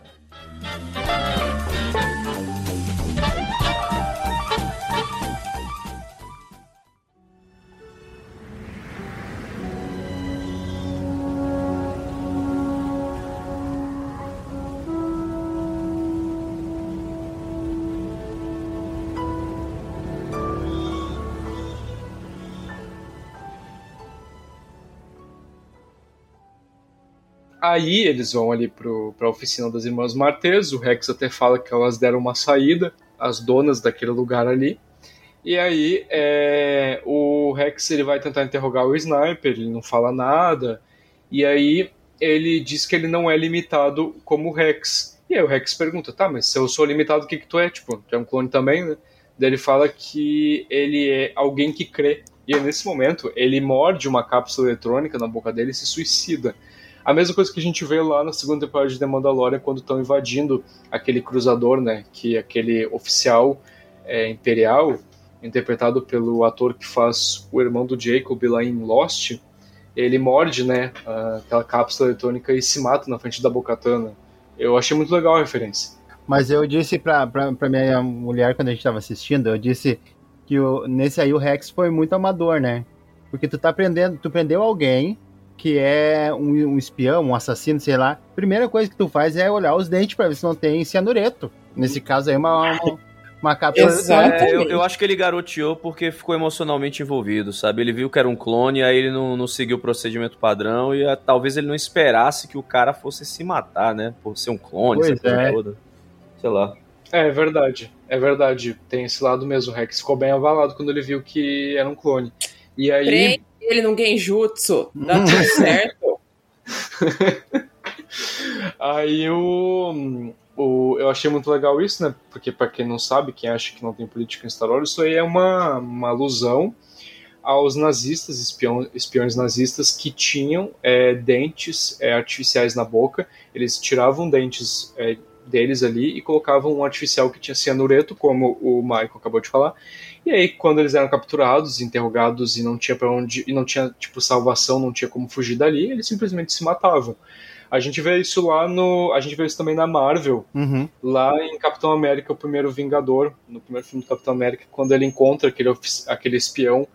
Aí eles vão ali pro, pra oficina das Irmãs Martês, o Rex até fala que elas deram uma saída, as donas daquele lugar ali. E aí é, o Rex ele vai tentar interrogar o Sniper, ele não fala nada. E aí ele diz que ele não é limitado como o Rex. E aí o Rex pergunta, tá, mas se eu sou limitado, o que que tu é? Tipo, tu é um clone também, né? Daí ele fala que ele é alguém que crê. E nesse momento, ele morde uma cápsula eletrônica na boca dele e se suicida. A mesma coisa que a gente vê lá na segunda temporada de The Mandalorian, quando estão invadindo aquele cruzador, né? Que é aquele oficial é, imperial, interpretado pelo ator que faz o irmão do Jacob lá em Lost, ele morde, né? Aquela cápsula eletrônica e se mata na frente da Bocatana. Eu achei muito legal a referência. Mas eu disse pra, pra, pra minha mulher quando a gente tava assistindo, eu disse que o, nesse aí o Rex foi muito amador, né? Porque tu tá prendendo, tu prendeu alguém que é um, um espião, um assassino, sei lá. Primeira coisa que tu faz é olhar os dentes pra ver se não tem cianureto. Nesse caso aí, uma, uma, uma cápsula. É, eu, eu acho que ele garoteou porque ficou emocionalmente envolvido, sabe? Ele viu que era um clone, aí ele não, não seguiu o procedimento padrão e ah, talvez ele não esperasse que o cara fosse se matar, né? Por ser um clone, Pois essa coisa é. toda. Sei lá. É, é verdade, é verdade. Tem esse lado mesmo. O Rex ficou bem avalado quando ele viu que era um clone. E aí. Prende ele no genjutsu, dá tudo certo. Aí o, o, eu achei muito legal isso, né? Porque para quem não sabe, quem acha que não tem política em Star Wars, isso aí é uma, uma alusão aos nazistas, espião, espiões nazistas que tinham é, dentes é, artificiais na boca. Eles tiravam dentes é, deles ali e colocavam um artificial que tinha cianureto, como o Michael acabou de falar. E aí, quando eles eram capturados, interrogados e não tinha para onde, e não tinha tipo salvação, não tinha como fugir dali, eles simplesmente se matavam. A gente vê isso lá no, a gente vê isso também na Marvel, Uhum. lá em Capitão América, o primeiro Vingador, no primeiro filme do Capitão América, quando ele encontra aquele, aquele espião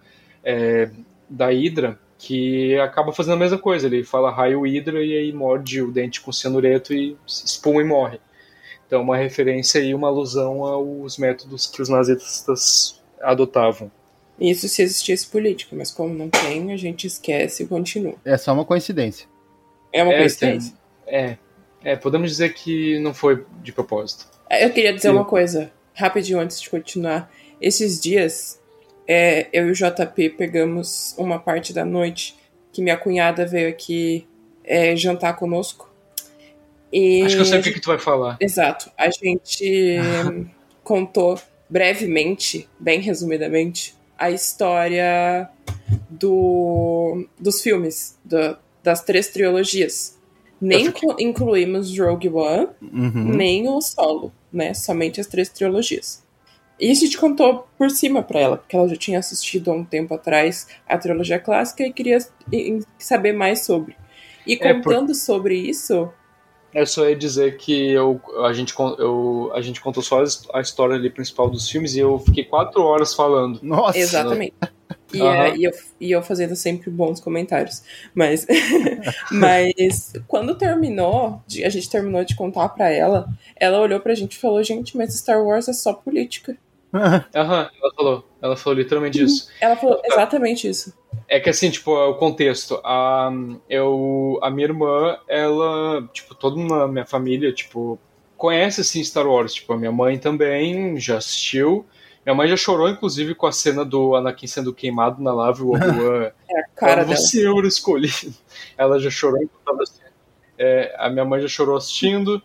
é, da Hydra, que acaba fazendo a mesma coisa. Ele fala raio Hydra e aí morde o dente com cianureto e espuma e morre. Então, uma referência e uma alusão aos métodos que os nazistas adotavam. Isso se existisse política, mas como não tem, a gente esquece e continua. É só uma coincidência. É uma É, coincidência. É, é, podemos dizer que não foi de propósito. Eu queria dizer Sim. uma coisa, rapidinho antes de continuar. Esses dias, é, eu e o JP pegamos uma parte da noite que minha cunhada veio aqui é, jantar conosco. E Acho que eu sei o que, que tu vai falar. Exato. A gente contou brevemente, bem resumidamente, a história do, dos filmes, da- das três trilogias. Nem inclu- incluímos Rogue One, Uhum. nem o solo, né? Somente as três trilogias. E a gente contou por cima pra ela, porque ela já tinha assistido há um tempo atrás a trilogia clássica e queria saber mais sobre. E É, por- contando sobre isso, Eu só ia dizer que eu, a, gente, eu, a gente contou só a história ali principal dos filmes e eu fiquei quatro horas falando. Nossa. Exatamente. E, Aham. é, e eu, e eu fazendo sempre bons comentários. Mas, mas quando terminou, a gente terminou de contar pra ela, ela olhou pra gente e falou: Gente, mas Star Wars é só política. Aham, ela falou. Ela falou literalmente isso. Ela falou exatamente isso. É que assim, tipo, o contexto. A, eu, a minha irmã, ela, tipo, toda uma minha família, tipo, conhece assim Star Wars. Tipo, a minha mãe também já assistiu. Minha mãe já chorou, inclusive, com a cena do Anakin sendo queimado na lava e o Obi-Wan Cara Quando dela. você era escolhido. Ela já chorou enquanto tava assistindo. É, a minha mãe já chorou assistindo.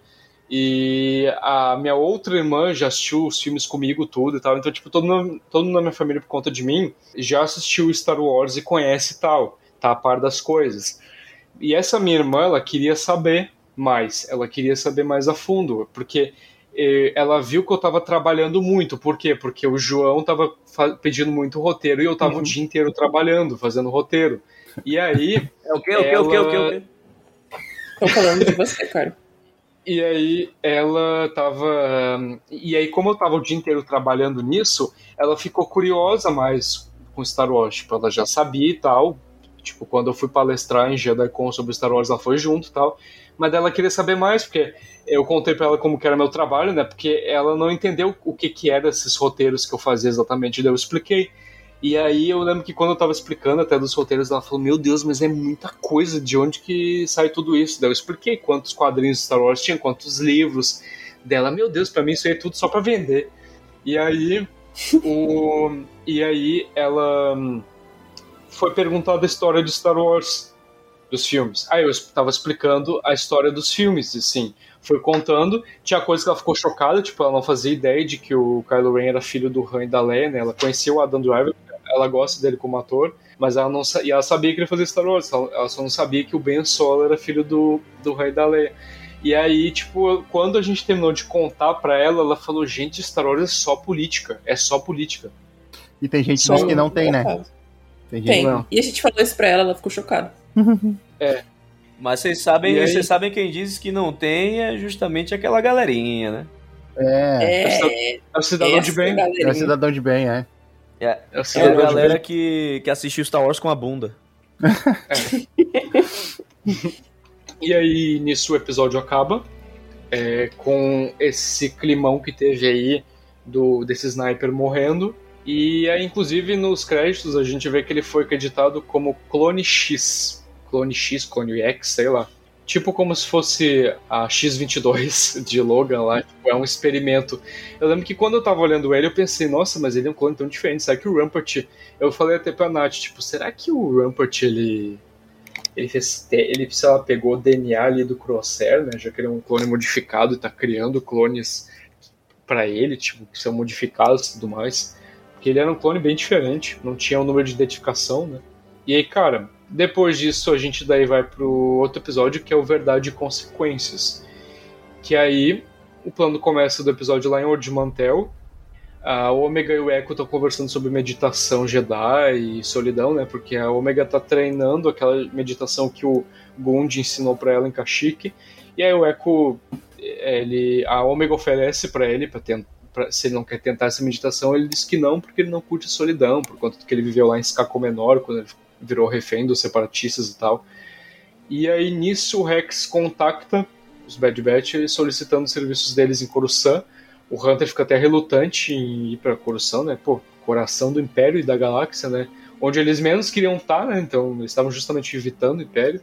E a minha outra irmã já assistiu os filmes comigo, tudo e tal. Então, tipo, todo, mundo- todo mundo na minha família, por conta de mim, já assistiu Star Wars e conhece e tal. Tá a par das coisas. E essa minha irmã, ela queria saber mais. Ela queria saber mais a fundo. Porque eh, ela viu que eu tava trabalhando muito. Por quê? Porque o João tava pedindo muito roteiro e eu tava o dia inteiro trabalhando, fazendo roteiro. E aí, É o quê? O quê? O quê? O quê? O quê? Tô falando de você, cara. E aí ela tava. E aí, como eu tava o dia inteiro trabalhando nisso, ela ficou curiosa mais com Star Wars. Tipo, ela já sabia e tal. Tipo, quando eu fui palestrar em JediCon sobre Star Wars, ela foi junto e tal. Mas ela queria saber mais, porque eu contei pra ela como que era meu trabalho, né? Porque ela não entendeu o que que era esses roteiros que eu fazia exatamente. Daí eu expliquei. E aí eu lembro que quando eu tava explicando até dos roteiros, ela falou, meu Deus, mas é muita coisa, de onde que sai tudo isso? Daí eu expliquei quantos quadrinhos de Star Wars tinha, quantos livros dela, meu Deus, pra mim isso aí é tudo só pra vender. E aí, o... e aí ela hum, foi perguntar da história de Star Wars, dos filmes. Aí eu tava explicando a história dos filmes, assim, foi contando, tinha coisa que ela ficou chocada, tipo, ela não fazia ideia de que o Kylo Ren era filho do Han e da Leia, né? Ela conhecia o Adam Driver, ela gosta dele como ator, mas ela não e ela sabia que ele fazia Star Wars, ela ela só não sabia que o Ben Solo era filho do, do e da Leia. E aí, tipo, quando a gente terminou de contar pra ela, ela falou, gente, Star Wars é só política, é só política. E tem gente Só que não tem, né? Tem gente Tem. que não. E a gente falou isso pra ela, ela ficou chocada. Mas vocês sabem, aí? vocês sabem quem diz que não tem é justamente aquela galerinha, né? É, É, É o cidadão de bem. galerinha. é cidadão de bem, é. É, É é a galera que, que assistiu Star Wars com a bunda. E aí, nisso o episódio acaba é, com esse climão que teve aí do, desse sniper morrendo. E aí, inclusive, nos créditos a gente vê que ele foi acreditado como Clone X. Clone X, Clone X, sei lá. Tipo como se fosse a X-22 de Logan lá. Tipo, é um experimento. Eu lembro que quando eu tava olhando ele, eu pensei, nossa, mas ele é um clone tão diferente. Será que o Rampart... Eu falei até pra Nath, tipo, será que o Rampart, ele ele fez ele sei lá, pegou o DNA ali do Crosshair, né, já que ele é um clone modificado e tá criando clones pra ele, tipo, que são modificados e tudo mais. Porque ele era um clone bem diferente, não tinha o número de identificação, né? E aí, cara, depois disso a gente daí vai pro outro episódio que é o Verdade e Consequências. Que aí o plano começa do episódio lá em Ord Mantel. A Omega e o Echo estão conversando sobre meditação Jedi e solidão, né? Porque a Omega tá treinando aquela meditação que o Gund ensinou para ela em Kashyyyk. E aí o Echo, ele, a Omega oferece para ele, para tentar se ele não quer tentar essa meditação, ele diz que não, porque ele não curte solidão, por conta do que ele viveu lá em Skako Menor, quando ele virou refém dos separatistas e tal. E aí nisso o Rex contacta os Bad Batch solicitando os serviços deles em Coruscant. O Hunter fica até relutante em ir para Coruscant, né? Pô, coração do Império e da galáxia, né? Onde eles menos queriam estar, né? Então eles estavam justamente evitando o Império.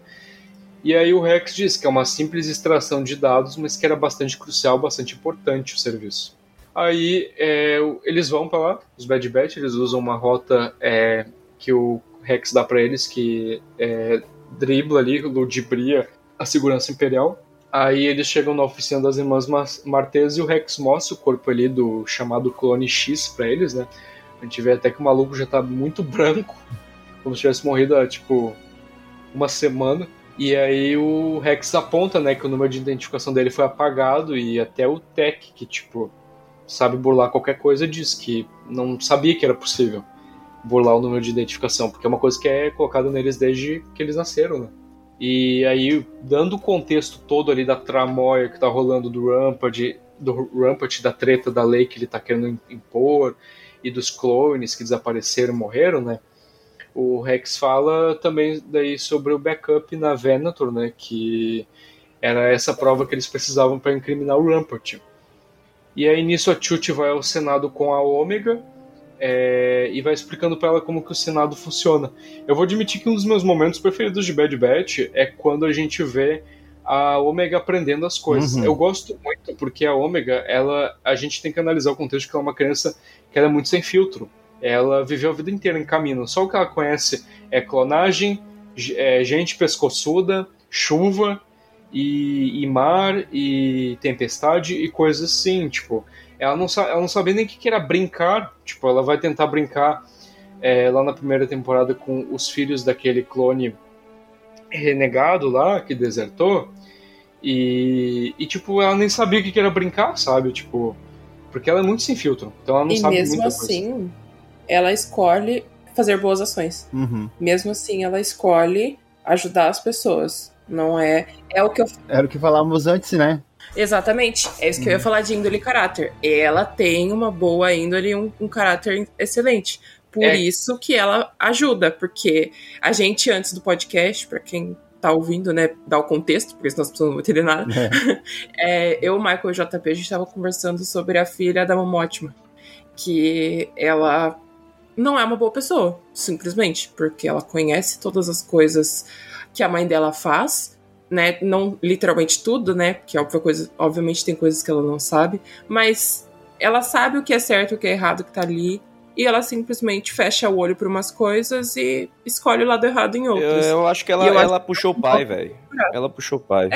E aí o Rex diz que é uma simples extração de dados, mas que era bastante crucial, bastante importante o serviço. Aí é, eles vão para lá, os Bad Batch, eles usam uma rota é, que o Rex dá para eles, que é, dribla ali, ludibria a segurança imperial. Aí eles chegam na oficina das irmãs Martez e o Rex mostra o corpo ali do chamado clone X para eles, né? A gente vê até que o maluco já tá muito branco, como se tivesse morrido há tipo uma semana. E aí o Rex aponta, né, que o número de identificação dele foi apagado e até o Tech, que tipo sabe burlar qualquer coisa, diz que não sabia que era possível burlar o número de identificação, porque é uma coisa que é colocada neles desde que eles nasceram, né? E aí, dando o contexto todo ali da tramóia que tá rolando do Rampart, do Rampart, da treta da lei que ele tá querendo impor, e dos clones que desapareceram e morreram, né? O Rex fala também daí sobre o backup na Venator, né? Que era essa prova que eles precisavam para incriminar o Rampart. E aí nisso a Chute vai ao Senado com a Ômega é, e vai explicando para ela como que o Senado funciona. Eu vou admitir que um dos meus momentos preferidos de Bad Batch é quando a gente vê a Ômega aprendendo as coisas. Uhum. Eu gosto muito porque a Ômega, ela, a gente tem que analisar o contexto que ela é uma criança que ela é muito sem filtro. ela viveu a vida inteira em caminho. Só o que ela conhece é clonagem, é, gente pescoçuda, chuva e, e, mar e tempestade e coisas assim. Tipo, ela não, sabe, ela não sabia nem o que era brincar. Tipo, ela vai tentar brincar é, lá na primeira temporada com os filhos daquele clone renegado lá que desertou. E, e tipo, ela nem sabia o que era brincar, sabe? Tipo, porque ela é muito sem filtro. Então ela não e sabe mesmo muita assim, coisa. ela escolhe fazer boas ações. Uhum. Mesmo assim, ela escolhe ajudar as pessoas. Não é. É o que eu. Era o que falávamos antes, né? Exatamente. É isso que eu ia falar de índole e caráter. Ela tem uma boa índole e um, um caráter excelente. Por É. isso que ela ajuda, porque a gente, antes do podcast, pra quem tá ouvindo, né, dar o contexto, porque senão as pessoas não vão entender nada. É, eu, Michael e o JP, a gente tava conversando sobre a filha da Momótima. Que ela não é uma boa pessoa, simplesmente, porque ela conhece todas as coisas que a mãe dela faz, né? Não literalmente tudo, né? Porque óbvio, coisa, obviamente tem coisas que ela não sabe, mas ela sabe o que é certo e o que é errado que tá ali. E ela simplesmente fecha o olho para umas coisas e escolhe o lado errado em Eu, outras. eu acho que ela, eu acho ela puxou o pai, velho. Ela puxou o pai.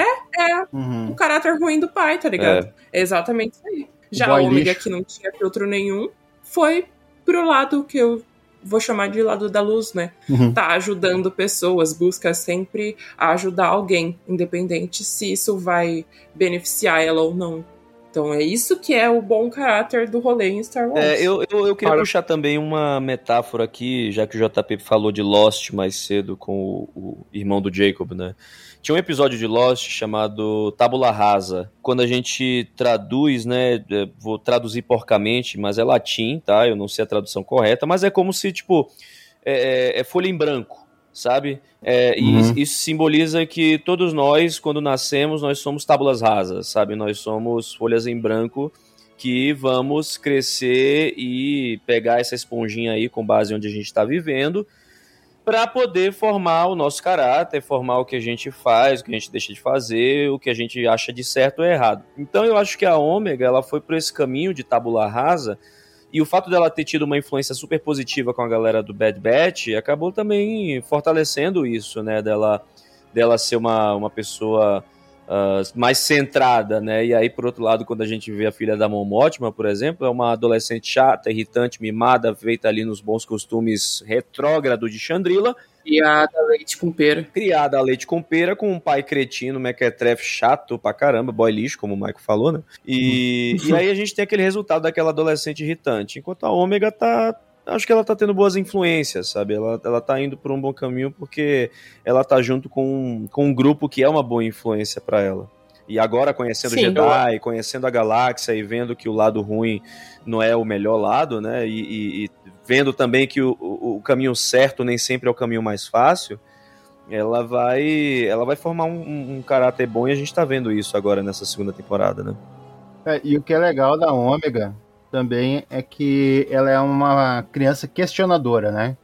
Uhum. o caráter ruim do pai, tá ligado? É exatamente isso aí. Já a boy ômega, lixo. que não tinha filtro nenhum, foi pro lado que eu vou chamar de lado da luz, né? Uhum. Tá ajudando pessoas, busca sempre ajudar alguém, independente se isso vai beneficiar ela ou não. Então é isso que é o bom caráter do rolê em Star Wars. É, eu, eu, eu queria Para- puxar também uma metáfora aqui, já que o JP falou de Lost mais cedo com o, o irmão do Jacob, né? Tinha um episódio de Lost chamado Tábula Rasa. Quando a gente traduz, né? é, Vou traduzir porcamente, mas é latim, tá? Eu não sei a tradução correta, mas é como se, tipo, é, é- é folha em branco, sabe? É, e Uhum. isso- isso simboliza que todos nós, quando nascemos, nós somos tábulas rasas, sabe? Nós somos folhas em branco que vamos crescer e pegar essa esponjinha aí com base onde a gente está vivendo para poder formar o nosso caráter, formar o que a gente faz, o que a gente deixa de fazer, o que a gente acha de certo ou errado. Então eu acho que a Ômega ela foi por esse caminho de tabula rasa e o fato dela ter tido uma influência super positiva com a galera do Bad Batch acabou também fortalecendo isso, né? Dela, dela ser uma, uma pessoa ah, mais centrada, né? E aí, por outro lado, quando a gente vê a filha da Mão Ótima, por exemplo, é uma adolescente chata, irritante, mimada, feita ali nos bons costumes retrógrado de Chandrila, E a leite com pera. criada a leite com pera, com um pai cretino, mequetrefe, chato pra caramba, boy lixo, como o Michael falou, né? E, e aí a gente tem aquele resultado daquela adolescente irritante. Enquanto a Ômega tá. Acho que ela tá tendo boas influências, sabe? Ela, ela tá indo por um bom caminho porque ela tá junto com, com um grupo que é uma boa influência pra ela. E agora, conhecendo Sim. Jedi, conhecendo a galáxia e vendo que o lado ruim não é o melhor lado, né? E, e- e vendo também que o, o, o caminho certo nem sempre é o caminho mais fácil, ela vai ela vai formar um, um- um caráter bom e a gente tá vendo isso agora nessa segunda temporada, né? É, e o que é legal da Ômega também é que ela é uma criança questionadora, né?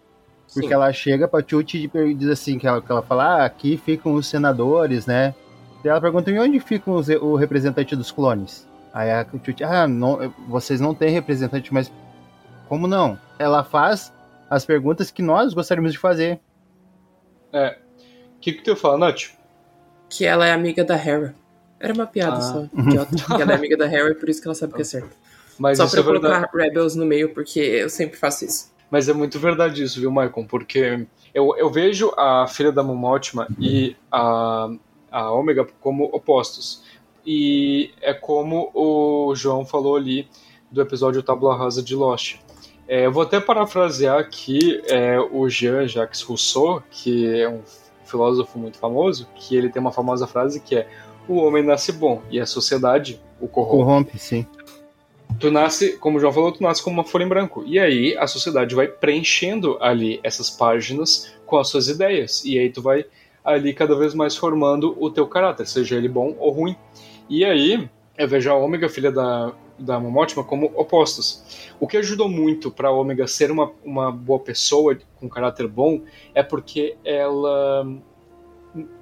Porque Sim. ela chega pra Chuchi e diz assim, que ela, que ela fala, ah, aqui ficam os senadores, né? E ela pergunta, e onde fica os- o representante dos clones? Aí a Chuchi, ah, não, vocês não têm representante, mas como não? Ela faz as perguntas que nós gostaríamos de fazer. É. O que, que tu ia falar, Nath? Que ela é amiga da Hera. Era uma piada Ah. só. Idiota. que ela é amiga da Hera e por isso que ela sabe o que é certo. Mas só pra é verdade. colocar Rebels no meio, porque eu sempre faço isso. Mas é muito verdade isso, viu, Michael? Porque eu, eu vejo a filha da Momótima e a, a Ômega como opostos. E é como o João falou ali do episódio Tabula Rasa de Lost. É, eu vou até parafrasear aqui é, o Jean-Jacques Rousseau, que é um filósofo muito famoso, que ele tem uma famosa frase que é o homem nasce bom e a sociedade o corrompe Corrompe, sim. Tu nasce, como o João falou, tu nasce como uma folha em branco. E aí a sociedade vai preenchendo ali essas páginas com as suas ideias. E aí tu vai ali cada vez mais formando o teu caráter, seja ele bom ou ruim. E aí eu vejo a Ômega, filha da, da Momótima, como opostos. O que ajudou muito para a Ômega ser uma, uma boa pessoa com caráter bom é porque ela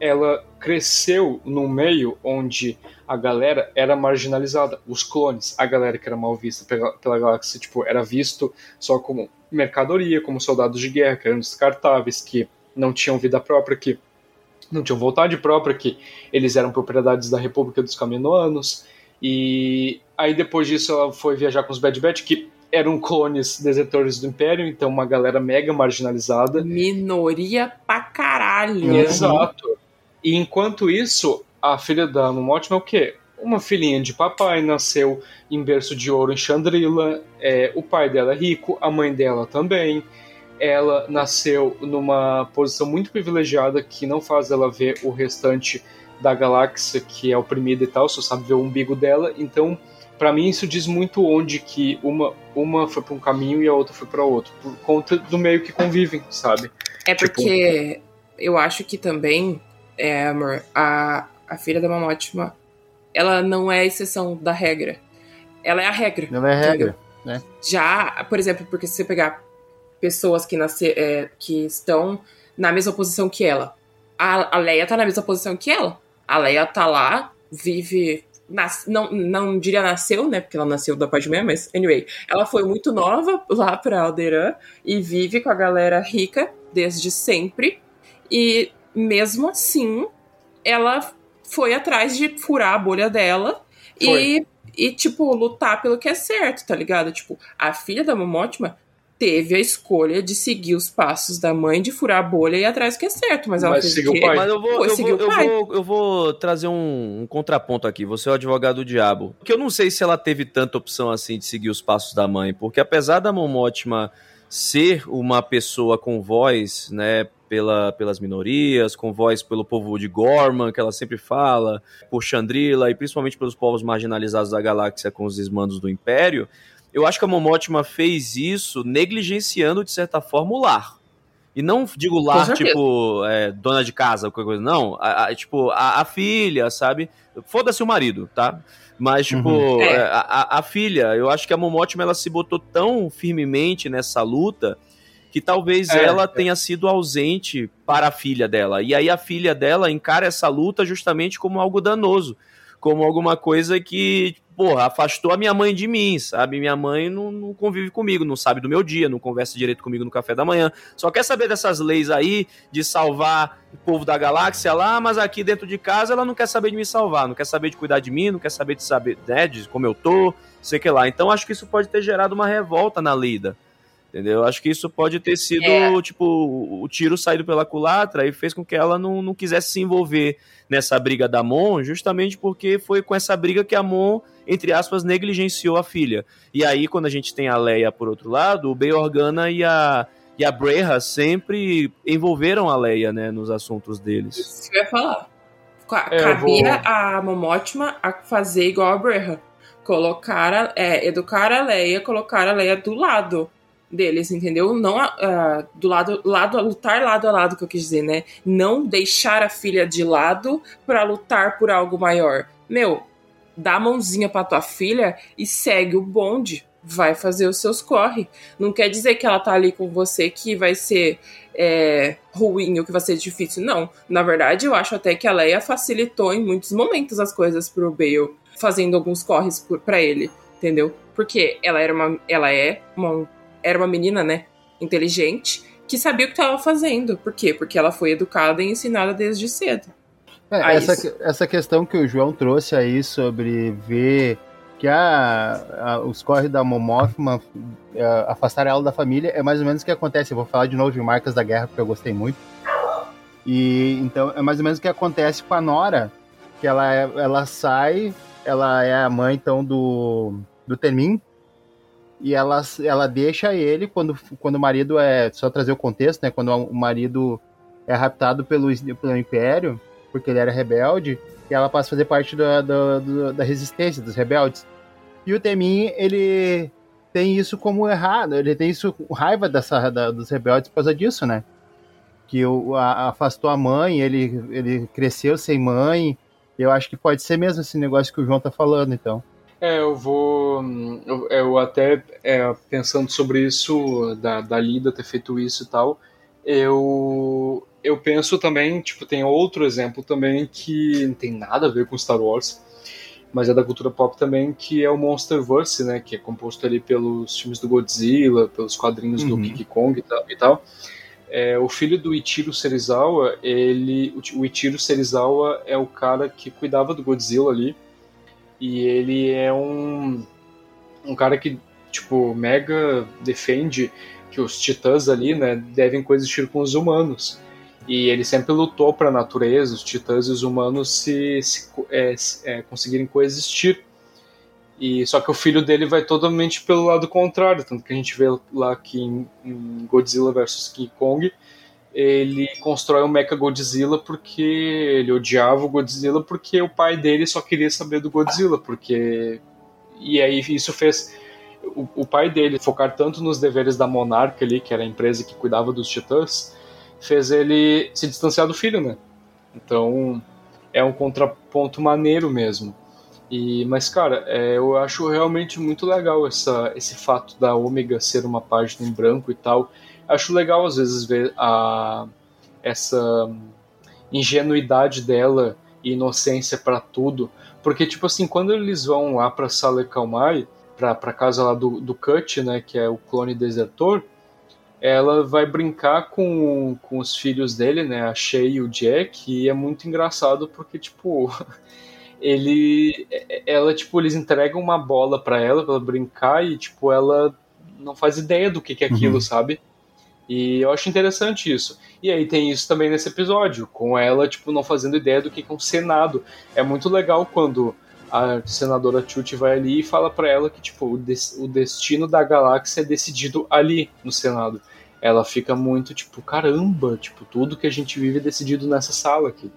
ela cresceu num meio onde a galera era marginalizada. Os clones, a galera que era mal vista pela, pela galáxia, tipo, era visto só como mercadoria, como soldados de guerra, que eram descartáveis, que não tinham vida própria, que não tinham vontade própria, que eles eram propriedades da República dos Caminoanos. E aí depois disso ela foi viajar com os Bad Batch, que eram clones desertores do Império, então uma galera mega marginalizada. Minoria pra caralho. Exato. E enquanto isso, a filha da Momotima é o quê? Uma filhinha de papai, nasceu em berço de ouro em Chandrila. É, o pai dela é rico, a mãe dela também. Ela nasceu numa posição muito privilegiada que não faz ela ver o restante da galáxia que é oprimida e tal, só sabe ver o umbigo dela. Então, para mim isso diz muito onde que uma uma foi para um caminho e a outra foi para outro, por conta do meio que convivem, sabe? É porque tipo... eu acho que também, é, amor, a, a filha da Mamótima, ela não é a exceção da regra. Ela é a regra. Ela é a regra, né? Já, por exemplo, porque se você pegar pessoas que, nasce, é, que estão na mesma posição que ela, a, a Leia tá na mesma posição que ela. A Leia tá lá, vive Nas, não, não diria nasceu, né? Porque ela nasceu da mesmo, mas anyway, ela foi muito nova lá pra Alderan e vive com a galera rica desde sempre. E mesmo assim, ela foi atrás de furar a bolha dela e, e, tipo, lutar pelo que é certo, tá ligado? Tipo, a filha da Momotima teve a escolha de seguir os passos da mãe, de furar a bolha e ir atrás do que é certo, mas ela Mas fez o pai. Mas eu vou, eu, seguir vou, o eu, pai. vou, eu vou trazer um, um contraponto aqui. Você é o advogado do diabo. Porque eu não sei se ela teve tanta opção assim de seguir os passos da mãe. Porque apesar da Momótima ser uma pessoa com voz, né, pela, pelas minorias, com voz pelo povo de Gorman, que ela sempre fala, por Chandrila e principalmente pelos povos marginalizados da galáxia com os desmandos do Império, eu acho que a Momótima fez isso negligenciando, de certa forma, o lar. E não digo lar, tipo, é, dona de casa, qualquer coisa, não. A- a- tipo, a, a filha, sabe? Foda-se o marido, tá? Mas, tipo, Uhum. É. é, a, a- filha, eu acho que a Momótima, ela se botou tão firmemente nessa luta que talvez É, ela tenha sido ausente para a filha dela. E aí a filha dela encara essa luta justamente como algo danoso, como alguma coisa que, porra, afastou a minha mãe de mim, sabe? Minha mãe não, não convive comigo, não sabe do meu dia, não conversa direito comigo no café da manhã. Só quer saber dessas leis aí de salvar o povo da galáxia lá, mas aqui dentro de casa ela não quer saber de me salvar, não quer saber de cuidar de mim, não quer saber de saber, né, de como eu tô, sei que lá. Então acho que isso pode ter gerado uma revolta na Lida. Entendeu? Acho que isso pode ter sido, É. tipo, o tiro saído pela culatra e fez com que ela não, não quisesse se envolver nessa briga da Mon, justamente porque foi com essa briga que a Mon, entre aspas, negligenciou a filha. E aí, quando a gente tem a Leia por outro lado, o Bail Organa e a, e a Breha sempre envolveram a Leia, né, nos assuntos deles. Isso que eu ia falar. É, Cabia vou- a Momótima a fazer igual a Breha. Colocar a, é, educar a Leia, colocar a Leia do lado deles, entendeu? Não a- do lado, lado, lutar lado a lado, que eu quis dizer, né? Não deixar a filha de lado pra lutar por algo maior. Meu, dá a mãozinha pra tua filha e segue o bonde. Vai fazer os seus corre. Não quer dizer que ela tá ali com você que vai ser é, ruim ou que vai ser difícil. Não. Na verdade, eu acho até que a Leia facilitou em muitos momentos as coisas pro Bale, fazendo alguns corres pra ele, entendeu? Porque ela era uma. Ela é uma, era uma menina, né? Inteligente, que sabia o que estava fazendo. Por quê? Porque ela foi educada e ensinada desde cedo. É, Ah, essa, essa questão que o João trouxe aí sobre ver que a, a- os corres da Momófima é, afastaram ela da família é mais ou menos o que acontece. Eu vou falar de novo de Marcas da Guerra, porque eu gostei muito. E então é mais ou menos o que acontece com a Nora, que ela, é- ela sai, ela é a mãe então do, do Termin, e ela, ela deixa ele quando, quando o marido é. Só trazer o contexto, né? Quando o marido é raptado pelo, pelo Império, porque ele era rebelde, e ela passa a fazer parte da, da, da- resistência, dos rebeldes. E o Temin, ele tem isso como errado, ele tem isso raiva dessa, da- dos rebeldes por causa disso, né? Que o, a- afastou a mãe, ele, ele cresceu sem mãe. Eu acho que pode ser mesmo esse negócio que o João tá falando, então. É, eu vou. Eu, eu até é, pensando sobre isso, da, da Lida ter feito isso e tal, eu, eu penso também, tipo, tem outro exemplo também que não tem nada a ver com Star Wars, mas é da cultura pop também, que é o Monsterverse, né, que é composto ali pelos filmes do Godzilla, pelos quadrinhos Uhum. do King Kong e tal. E tal. É, o filho do Ichiro Serizawa, ele, o Ichiro Serizawa é o cara que cuidava do Godzilla ali, e ele é um, um cara que, tipo, mega defende que os titãs ali, né, devem coexistir com os humanos. E ele sempre lutou para a natureza, os titãs e os humanos se, se é, é, conseguirem coexistir. E só que o filho dele vai totalmente pelo lado contrário, tanto que a gente vê lá que em, em Godzilla vs King Kong ele constrói o Mecha Godzilla porque ele odiava o Godzilla porque o pai dele só queria saber do Godzilla, porque e aí isso fez o, o pai dele focar tanto nos deveres da Monarca ali, que era a empresa que cuidava dos titãs, fez ele se distanciar do filho, né? Então é um contraponto maneiro mesmo. E, mas, cara, é, eu acho realmente muito legal essa, esse fato da Ômega ser uma página em branco e tal. Acho legal, às vezes, ver a, essa ingenuidade dela e inocência para tudo. Porque, tipo assim, quando eles vão lá pra Sala Kalmai, pra, pra casa lá do, do Cut, né, que é o clone desertor, ela vai brincar com, com os filhos dele, né, a Shay e o Jack, e é muito engraçado porque, tipo, ele, ela, tipo, eles entregam uma bola para ela pra ela brincar e, tipo, ela não faz ideia do que, que é aquilo, Uhum. sabe? E eu acho interessante isso. E aí tem isso também nesse episódio, com ela, tipo, não fazendo ideia do que é um Senado. É muito legal quando a senadora Chuchi vai ali e fala para ela que, tipo, o, des- o destino da galáxia é decidido ali no Senado. Ela fica muito, tipo, caramba, tipo, tudo que a gente vive é decidido nessa sala aqui.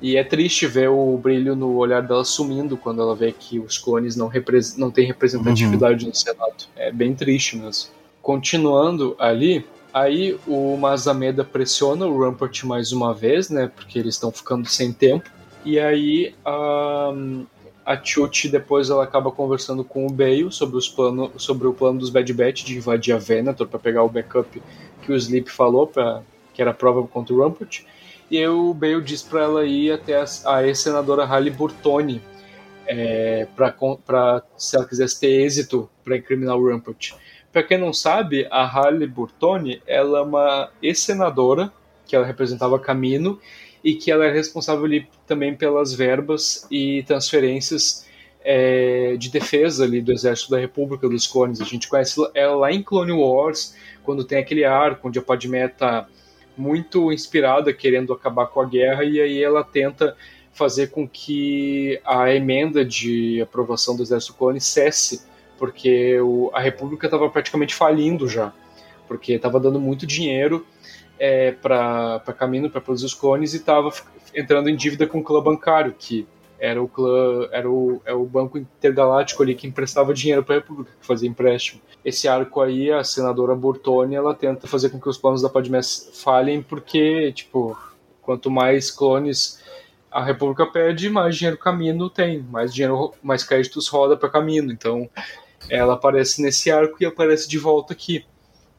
E é triste ver o brilho no olhar dela sumindo quando ela vê que os clones não, não têm representatividade no Senado. É bem triste mesmo. Continuando ali, aí o Mazameda pressiona o Rampart mais uma vez, né? Porque eles estão ficando sem tempo. E aí a, a depois ela acaba conversando com o Bale sobre, os plano, sobre o plano dos Bad Batch de invadir a Venator para pegar o backup que o Sleep falou, pra, que era a prova contra o Rampart. E aí o Bale diz para ela ir até a, a ex-senadora Halle Burtoni é, para se ela quisesse ter êxito para incriminar o Rampart. Para quem não sabe, a Halle Burtoni ela é uma ex-senadora que ela representava Camino e que ela é responsável ali também pelas verbas e transferências é, de defesa ali do Exército da República dos Clones. A gente conhece ela lá em Clone Wars, quando tem aquele arco onde a Padmé tá muito inspirada, querendo acabar com a guerra, e aí ela tenta fazer com que a emenda de aprovação do Exército Clone cesse, porque o, a República estava praticamente falindo já, porque estava dando muito dinheiro é, para Camino, para produzir os clones, e estava entrando em dívida com o clã bancário, que era o clã, era o, é o banco intergaláctico ali que emprestava dinheiro para a República, que fazia empréstimo. Esse arco aí, a senadora Burtoni, ela tenta fazer com que os planos da Padmé falhem, porque, tipo, quanto mais clones a República pede, mais dinheiro Camino tem, mais dinheiro, mais créditos roda para Camino. Então, ela aparece nesse arco e aparece de volta aqui.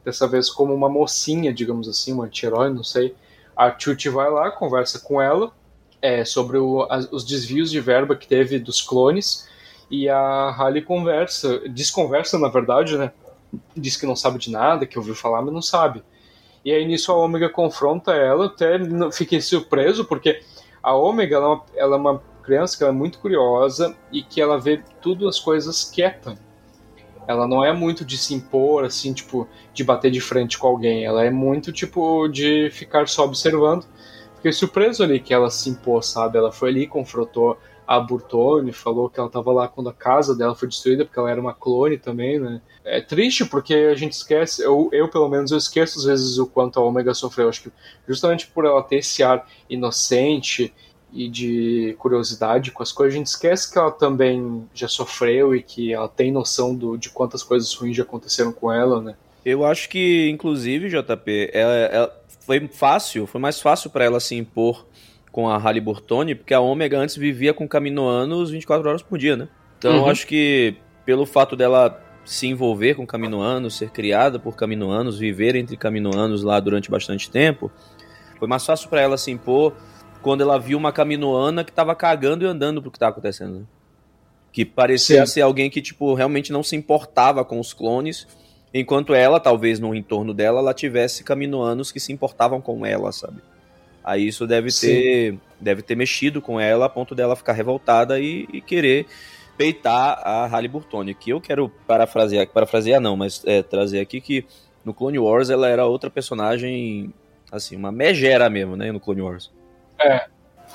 Dessa vez como uma mocinha, digamos assim, uma anti-herói, não sei. A Chuchi vai lá, conversa com ela é, sobre o, os desvios de verba que teve dos clones. E a Halle conversa, desconversa na verdade, né? Diz que não sabe de nada, que ouviu falar, mas não sabe. E aí nisso a Ômega confronta ela, até fiquei surpreso, porque a Ômega ela é, uma, ela é uma criança que ela é muito curiosa e que ela vê tudo as coisas quieta. Ela não é muito de se impor, assim, tipo, de bater de frente com alguém. Ela é muito, tipo, de ficar só observando. Fiquei surpreso ali que ela se impôs, sabe? Ela foi ali, confrontou a Burtone, falou que ela estava lá quando a casa dela foi destruída, porque ela era uma clone também, né? É triste porque a gente esquece, eu, eu pelo menos eu esqueço às vezes o quanto a Omega sofreu. Acho que justamente por ela ter esse ar inocente e de curiosidade com as coisas, a gente esquece que ela também já sofreu e que ela tem noção do, de quantas coisas ruins já aconteceram com ela, né? Eu acho que, inclusive, JP, ela, ela foi fácil, foi mais fácil para ela se impor com a Halle Burtoni, porque a Ômega antes vivia com Caminoanos 24 horas por dia, né? Então, uhum. acho que pelo fato dela se envolver com Caminoanos, ser criada por Caminoanos, viver entre Caminoanos lá durante bastante tempo, foi mais fácil para ela se impor quando ela viu uma Caminoana que estava cagando e andando pro que tá acontecendo. Que parecia Sim. ser alguém que, tipo, realmente não se importava com os clones, enquanto ela, talvez no entorno dela, ela tivesse caminoanos que se importavam com ela, sabe? Aí isso deve Sim. ter, deve ter mexido com ela a ponto dela ficar revoltada e, e querer peitar a Halle Burtone. Que eu quero parafrasear, parafrasear não, mas é, trazer aqui que no Clone Wars ela era outra personagem, assim, uma megera mesmo, né, no Clone Wars.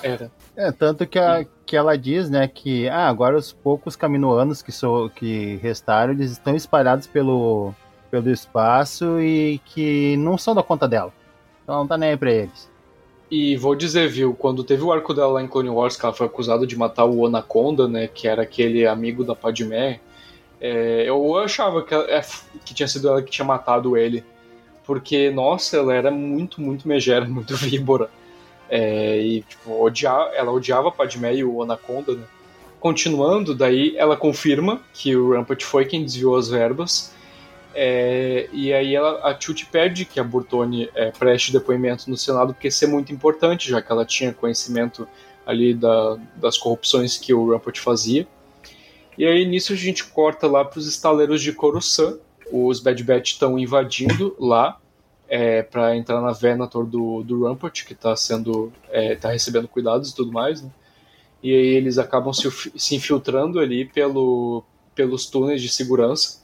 Era. É, tanto que, a, que ela diz, né, que ah, agora os poucos caminoanos que, so, que restaram, eles estão espalhados pelo, pelo espaço e que não são da conta dela. Então não tá nem aí pra eles. E vou dizer, viu, quando teve o arco dela lá em Clone Wars, que ela foi acusada de matar o Anaconda, né, que era aquele amigo da Padmé, é, eu achava que, ela- é, que tinha sido ela que tinha matado ele. Porque, nossa, ela era muito, muito megera, muito víbora. É, e, tipo, odiar, ela odiava Padmé e o Anaconda, né. Continuando, daí ela confirma que o Rampart foi quem desviou as verbas. É, e aí ela, a Chuti pede que a Burtone é, preste depoimento no Senado, porque isso é muito importante, já que ela tinha conhecimento ali da, das corrupções que o Rampart fazia. E aí nisso a gente corta lá para os estaleiros de Coruscant. Os Bad Batch estão invadindo lá é, para entrar na Venator do, do Rampart, que está sendo é, tá recebendo cuidados e tudo mais. Né? E aí eles acabam se, se infiltrando ali pelo, pelos túneis de segurança.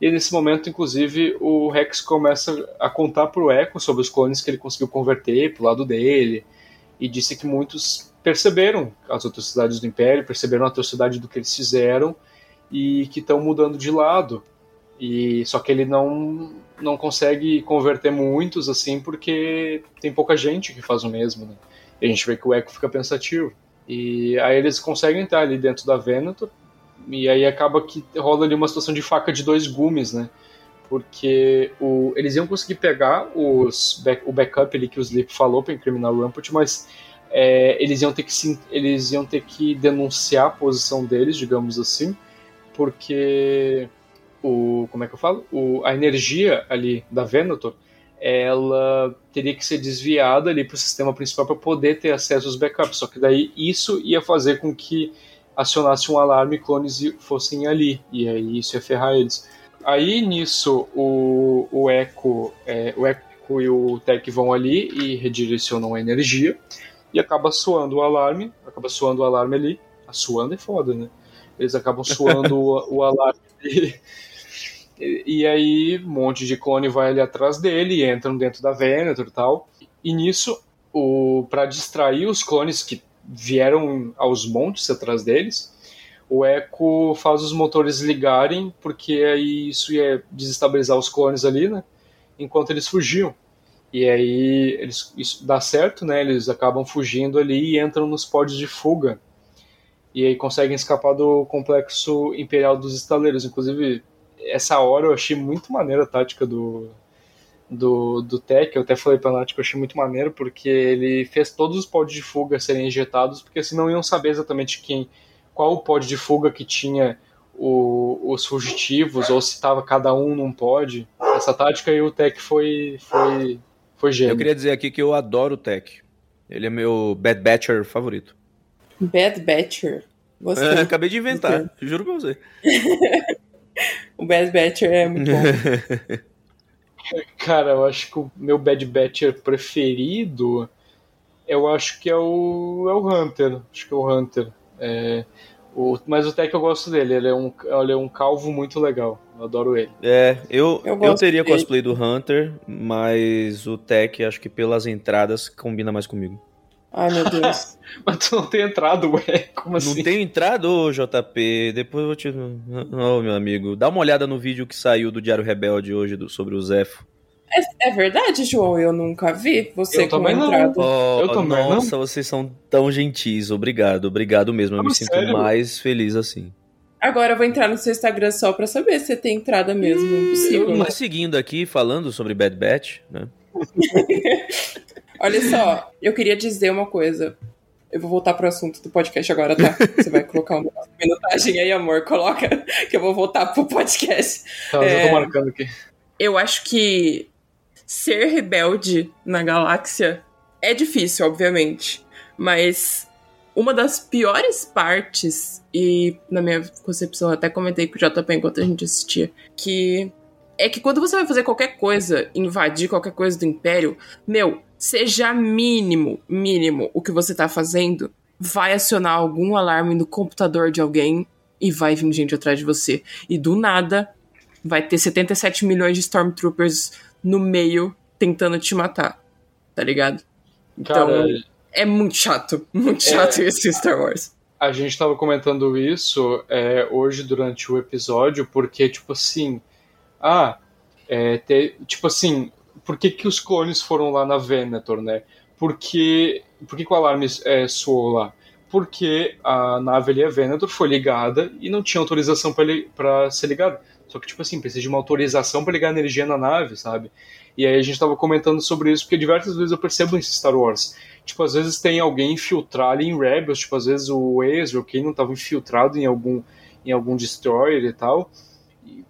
E nesse momento, inclusive, o Rex começa a contar pro Echo sobre os clones que ele conseguiu converter pro lado dele. E disse que muitos perceberam as atrocidades do Império, perceberam a atrocidade do que eles fizeram e que estão mudando de lado. E só que ele não não consegue converter muitos assim porque tem pouca gente que faz o mesmo, né? E a gente vê que o Echo fica pensativo. E aí eles conseguem entrar ali dentro da Venator e aí acaba que rola ali uma situação de faca de dois gumes, né? Porque o, eles iam conseguir pegar os back, o backup ali que o Sleep falou para incriminar o Rampart, mas é, eles, iam ter que, se- eles iam ter que denunciar a posição deles, digamos assim, porque o como é que eu falo? O, a energia ali da Venator ela teria que ser desviada ali para o sistema principal para poder ter acesso aos backups. Só que daí isso ia fazer com que acionasse um alarme e clones fossem ali. E aí isso ia ferrar eles. Aí nisso o, o Echo, é, o Echo e o Tech vão ali e redirecionam a energia e acaba soando o alarme, acaba soando o alarme ali. A suando é foda, né? Eles acabam soando o, o alarme ali. E, aí um monte de clone vai ali atrás dele e entram dentro da Venator e tal. E nisso, o para distrair os clones que vieram aos montes atrás deles, o Echo faz os motores ligarem, porque aí isso ia desestabilizar os clones ali, né? Enquanto eles fugiam. E aí eles, isso dá certo, né? Eles acabam fugindo ali e entram nos pódios de fuga. E aí conseguem escapar do complexo imperial dos estaleiros. Inclusive, essa hora eu achei muito maneira a tática do, do, do Tech. Eu até falei pra Nath que eu achei muito maneiro, porque ele fez todos os pods de fuga serem injetados, porque assim não iam saber exatamente quem, qual o pod de fuga que tinha o, os fugitivos, ou se tava cada um num pod. Essa tática aí o Tech foi, foi, foi gênio. Eu queria dizer aqui que eu adoro o Tech. Ele é meu Bad Batcher favorito. Bad Batcher. Gostei. É, acabei de inventar, juro pra você. O Bad Batcher é muito bom. Cara, eu acho que o meu Bad Batcher preferido, eu acho que é o, é o Hunter. Acho que é o Hunter. É, o, mas o Tech eu gosto dele, ele é, um, ele é um calvo muito legal. Eu adoro ele. É, eu, Eu eu, teria dele. cosplay do Hunter, mas o Tech, acho que pelas entradas, combina mais comigo. Ai, meu Deus. Mas tu não tem entrado, ué? Como assim? Não tenho entrado, ô, JP. Depois eu vou te. Ô, meu amigo. Dá uma olhada no vídeo que saiu do Diário Rebelde hoje do- sobre o Zefo. É, é verdade, João? Eu nunca vi você Eu com também não. entrada. Oh, Eu também não. nossa, vocês são tão gentis. Obrigado, obrigado mesmo. Eu Ah, me sinto sério? mais feliz assim. Agora eu vou entrar no seu Instagram só pra saber se você tem entrada mesmo. Impossível. Mas seguindo aqui, falando sobre Bad Batch, né? Olha só, eu queria dizer uma coisa. Eu vou voltar pro assunto do podcast agora, tá? Você vai colocar uma minutagem aí, amor. Coloca que eu vou voltar pro podcast. Tá, já É. tô marcando aqui. Eu acho que ser rebelde na galáxia é difícil, obviamente. Mas uma das piores partes, e na minha concepção, eu até comentei com o JP enquanto a gente assistia, que é que quando você vai fazer qualquer coisa, invadir qualquer coisa do Império, meu, seja mínimo, mínimo o que você tá fazendo, vai acionar algum alarme no computador de alguém e vai vir gente atrás de você. E do nada, vai ter 77 milhões de Stormtroopers no meio tentando te matar. Tá ligado? Então, Cara, é muito chato. Muito chato É. esse Star Wars. a gente estava comentando isso é, hoje durante o episódio, porque, tipo assim, ah, é, te- tipo assim, por que, que os clones foram lá na Venator, né? Porque, por que, que o alarme é, soou lá? Porque a nave ali, a Venator, foi ligada e não tinha autorização para ser ligada. Só que, tipo assim, precisa de uma autorização para ligar energia na nave, sabe? E aí a gente tava comentando sobre isso, porque diversas vezes eu percebo em Star Wars. Tipo, às vezes tem alguém infiltrado ali em Rebels, tipo, às vezes o Ezra, o Kanan tava infiltrado em algum, em algum Destroyer e tal.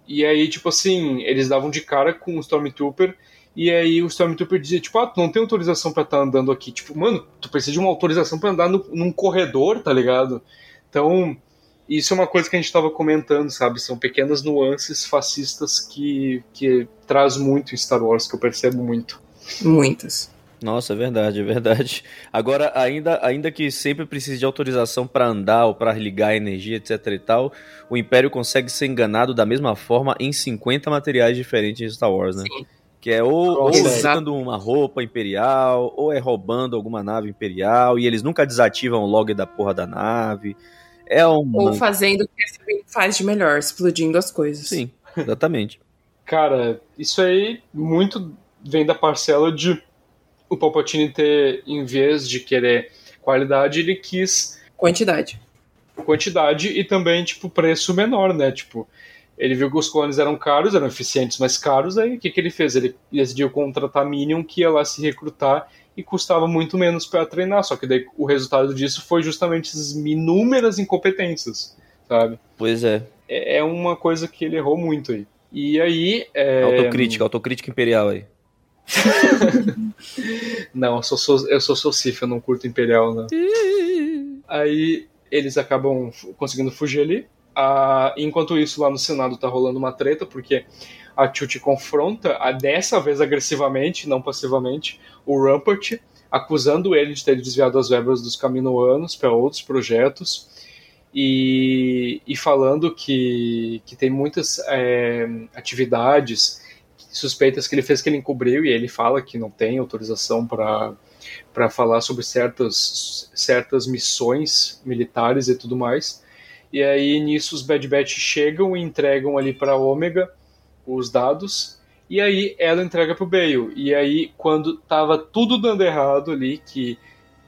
E, aí, tipo assim, eles davam de cara com o Stormtrooper, e aí o Stormtrooper dizia, tipo, ah, tu não tem autorização pra estar andando aqui. Tipo, mano, tu precisa de uma autorização pra andar no, num corredor, tá ligado? Então, isso é uma coisa que a gente tava comentando, sabe? São pequenas nuances fascistas que, que traz muito em Star Wars, que eu percebo muito. Muitas. Nossa, é verdade, é verdade. Agora, ainda, ainda que sempre precise de autorização para andar ou para ligar a energia, etc e tal, o Império consegue ser enganado da mesma forma em 50 materiais diferentes em Star Wars, né? Sim. Que é ou, ou usando uma roupa imperial, ou é roubando alguma nave imperial, e eles nunca desativam o log da porra da nave. É um. Ou fazendo o que faz de melhor, explodindo as coisas. Sim, exatamente. Cara, isso aí muito vem da parcela de o Palpatine ter, em vez de querer qualidade, ele quis Quantidade. quantidade e também, tipo, preço menor, né? Tipo, ele viu que os clones eram caros, eram eficientes, mas caros, aí o que, que ele fez? Ele decidiu contratar Minion que ia lá se recrutar e custava muito menos para treinar, só que daí o resultado disso foi justamente essas inúmeras incompetências, sabe? Pois é. É é uma coisa que ele errou muito aí. E aí. É... Autocrítica, autocrítica imperial aí. Não, eu sou, eu sou Socif, eu não curto Imperial, não. Aí eles acabam conseguindo fugir ali. Ah, enquanto isso, lá no Senado tá rolando uma treta, porque a Chuti confronta, dessa vez agressivamente, não passivamente, o Rampart, acusando ele de ter desviado as verbas dos Caminoanos para outros projetos. E, e falando que, que tem muitas é, atividades suspeitas que ele fez que ele encobriu e ele fala que não tem autorização para para falar sobre certas certas missões militares e tudo mais. E aí nisso os Bad Batch chegam e entregam ali para Ômega os dados e aí ela entrega pro Bale. E aí quando tava tudo dando errado ali que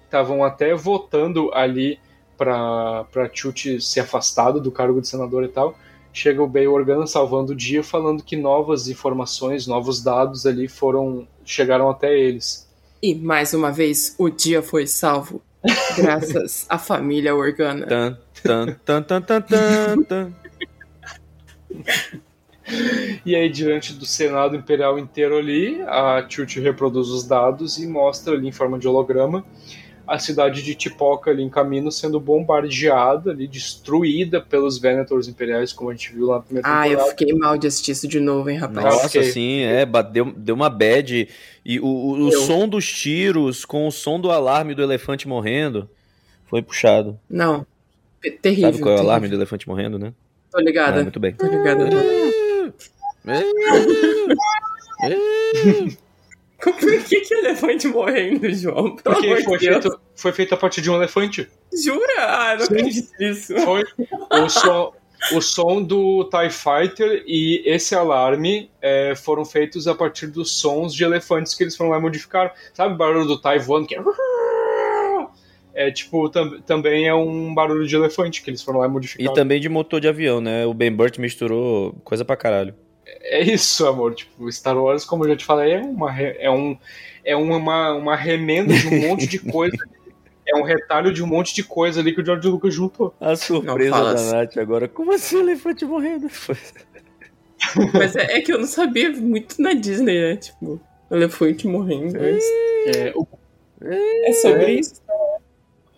estavam até votando ali para Chuchi ser afastado do cargo de senador e tal, chega o Bale Organa salvando o dia, falando que novas informações, novos dados ali foram chegaram até eles. E, mais uma vez, o dia foi salvo. Graças à família Organa. Tan, tan, tan, tan, tan, tan, tan. E aí, diante do Senado Imperial inteiro ali, a Churchill reproduz os dados e mostra ali em forma de holograma a cidade de Tipoca ali em caminho sendo bombardeada ali, destruída pelos Venators Imperiais, como a gente viu lá na primeira Ah, eu temporada. fiquei mal de assistir isso de novo, hein, rapaz. Nossa, sim, é, bateu, deu uma bad. E o, o, o som dos tiros com o som do alarme do elefante morrendo foi puxado. Não. P- Terrível. Sabe qual é o terrível. alarme do elefante morrendo, né? Tô ligada. Ah, muito bem. Tô ligada. Como é que que elefante morrendo, João? Pelo Porque amor foi Deus. feito, foi feito a partir de um elefante. Jura? Ah, não Sim. acredito nisso. Foi o som, o som do TIE Fighter e esse alarme é, foram feitos a partir dos sons de elefantes que eles foram lá e modificaram. Sabe o barulho do TIE voando que é... É tipo, tam, também é um barulho de elefante que eles foram lá e E modificaram. também de motor de avião, né? O Ben Burt misturou coisa pra caralho. É isso, amor. Tipo, Star Wars, como eu já te falei, é uma, é um, é uma, uma remenda de um monte de coisa. É um retalho de um monte de coisa ali que o George Lucas juntou. A surpresa da assim. Nath agora. Como assim o elefante morrendo? Mas é, é que eu não sabia muito na Disney, né? Tipo, elefante morrendo. mas É, o É sobre isso.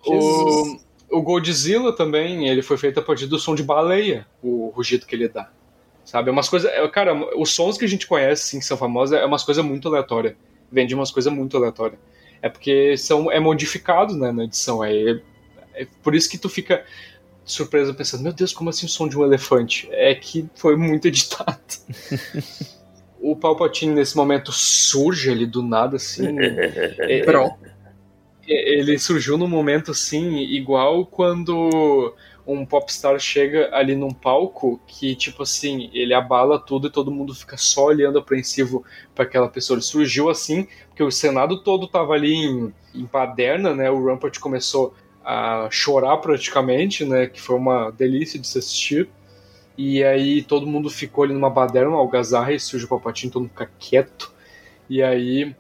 O, O Godzilla também, ele foi feito a partir do som de baleia, o rugido que ele dá. Sabe? É umas coisas. é, Cara, os sons que a gente conhece, assim, que são famosos, é umas coisas muito aleatórias. Vem de umas coisas muito aleatórias. É porque são, é modificado né, na edição. É, é por isso que tu fica surpreso pensando, meu Deus, como assim o som de um elefante? É que foi muito editado. o Palpatine nesse momento surge ali do nada, assim. É- Pronto. é- ele surgiu num momento assim, igual quando um popstar chega ali num palco que, tipo assim, ele abala tudo e todo mundo fica só olhando apreensivo para aquela pessoa. Ele surgiu assim, porque o Senado todo tava ali em, em baderna, né? O Rampart começou a chorar praticamente, né? Que foi uma delícia de se assistir. E aí todo mundo ficou ali numa baderna, uma algazarra, e surge o Palpatine, todo mundo fica quieto. E aí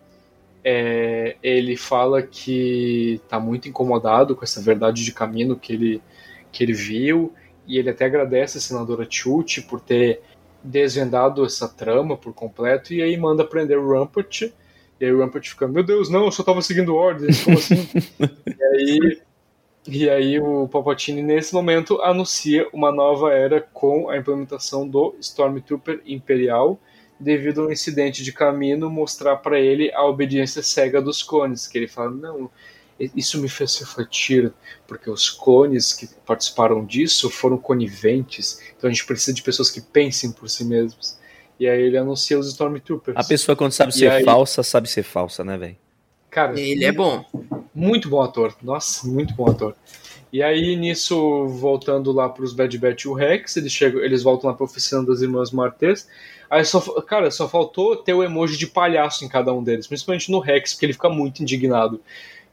é, ele fala que tá muito incomodado com essa verdade de caminho que ele, que ele viu, e ele até agradece a senadora Chute por ter desvendado essa trama por completo, e aí manda prender o Rampart, e aí o Rampart fica, meu Deus, não, eu só tava seguindo ordens, como assim? e aí e aí o Palpatine, nesse momento, anuncia uma nova era com a implementação do Stormtrooper Imperial, devido a um incidente de caminho mostrar para ele a obediência cega dos clones, que ele fala, não, isso me fez refletir, porque os clones que participaram disso foram coniventes, então a gente precisa de pessoas que pensem por si mesmos. E aí ele anuncia os Stormtroopers. A pessoa quando sabe E ser aí- falsa, sabe ser falsa, né, velho? Cara, Ele é bom. Muito bom ator. Nossa, muito bom ator. E aí, nisso, voltando lá pros Bad Batch e o Rex, eles, chegam, eles voltam lá pra oficina das irmãs Martês. Aí só, cara, só faltou ter o emoji de palhaço em cada um deles, principalmente no Rex, porque ele fica muito indignado.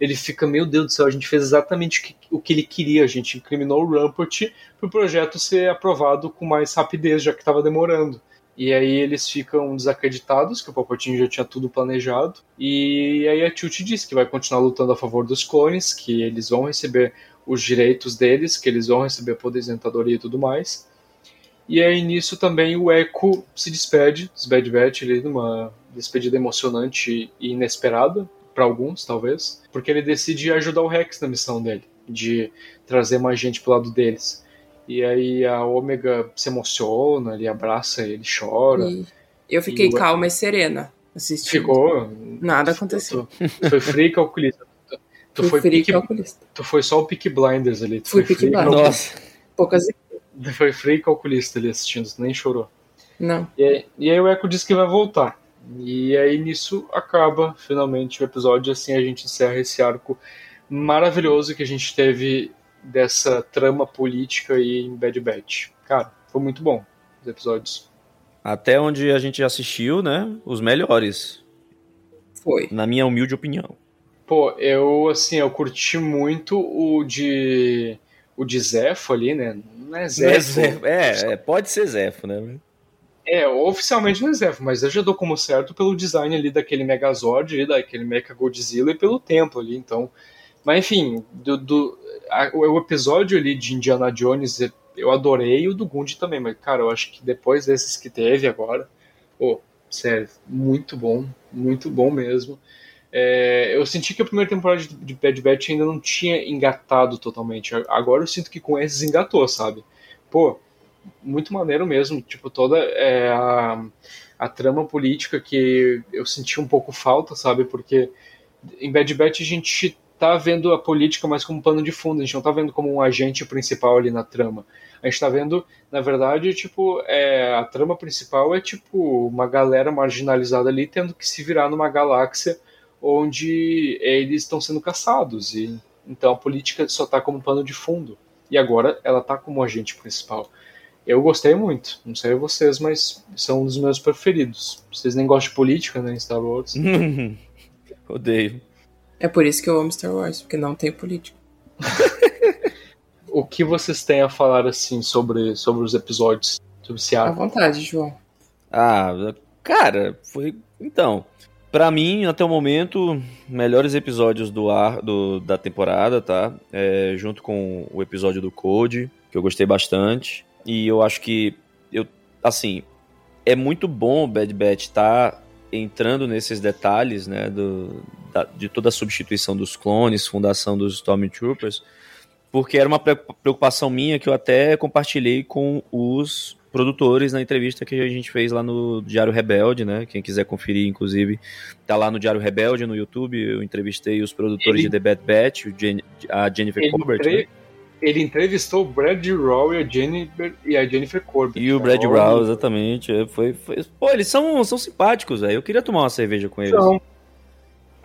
Ele fica, meu Deus do céu, a gente fez exatamente o que, o ele queria, a gente incriminou o Rampart pro projeto ser aprovado com mais rapidez, já que estava demorando. E aí eles ficam desacreditados, que o Palpatine já tinha tudo planejado. E aí a Chute diz que vai continuar lutando a favor dos clones, que eles vão receber os direitos deles, que eles vão receber a aposentadoria e tudo mais. E aí nisso também o Echo se despede dos Bad Batch, ele numa despedida emocionante e inesperada, para alguns talvez, porque ele decide ajudar o Rex na missão dele, de trazer mais gente pro lado deles. E aí a Ômega se emociona, ele abraça ele, chora. E eu fiquei E calma e serena assistindo. Ficou. Nada aconteceu. Tu, foi free calculista. Tu, foi frio pique, calculista. tu foi só o Pick Blinders ali. Tu Fui foi free Blinders. Nossa. Poucas. Foi free calculista ali assistindo, tu nem chorou. Não. E aí, e aí o Echo diz que vai voltar. E aí nisso acaba finalmente o episódio. Assim a gente encerra esse arco maravilhoso que a gente teve dessa trama política aí em Bad Batch. Cara, foi muito bom os episódios. Até onde a gente assistiu, né? Os melhores, Foi. na minha humilde opinião. Pô, eu assim, eu curti muito o de. O de Zefo ali, né? Não é Zefo. Zefo. É, é, pode ser Zefo, né? É, oficialmente não Zefo, mas eu já dou como certo pelo design ali daquele Megazord, daquele Mecha Godzilla e pelo tempo ali, então. Mas enfim, do, do- a- o episódio ali de Indiana Jones eu adorei, e o do Gundam também, mas cara, eu acho que depois desses que teve agora, pô, sério, muito bom, muito bom mesmo. É, eu senti que a primeira temporada de Bad Batch ainda não tinha engatado totalmente. Agora eu sinto que com esses engatou, sabe? Pô, muito maneiro mesmo. Tipo, toda é, a, a trama política que eu senti um pouco falta, sabe? Porque em Bad Batch a gente tá vendo a política mais como pano de fundo, a gente não tá vendo como um agente principal ali na trama. A gente tá vendo, na verdade, tipo, é, a trama principal é tipo uma galera marginalizada ali tendo que se virar numa galáxia onde eles estão sendo caçados e então a política só tá como pano de fundo e agora ela tá como agente principal. Eu gostei muito, não sei vocês, mas são um dos meus preferidos. Vocês nem gostam de política, né, em Star Wars? Odeio. É por isso que eu amo Star Wars, porque não tem política. O que vocês têm a falar assim sobre, sobre os episódios, sobre esse À vontade, João. Ah, cara, foi. Então, pra mim, até o momento, melhores episódios do ar do, da temporada, tá? É, junto com o episódio do Code, que eu gostei bastante. E eu acho que eu, assim, é muito bom o Bad Batch tá entrando nesses detalhes, né, do, da- de toda a substituição dos clones, fundação dos Stormtroopers, porque era uma preocupação minha que eu até compartilhei com os produtores na entrevista que a gente fez lá no Diário Rebelde, né? Quem quiser conferir, inclusive, tá lá no Diário Rebelde no YouTube. Eu entrevistei os produtores ele, de The Bad Batch, a Jennifer Colbert. Né? Ele entrevistou o Brad Raw e a Jennifer, e a Jennifer Corbett. E o Brad Raw, exatamente. É, foi, foi, Pô, eles são, são simpáticos, velho. Eu queria tomar uma cerveja com eles. São.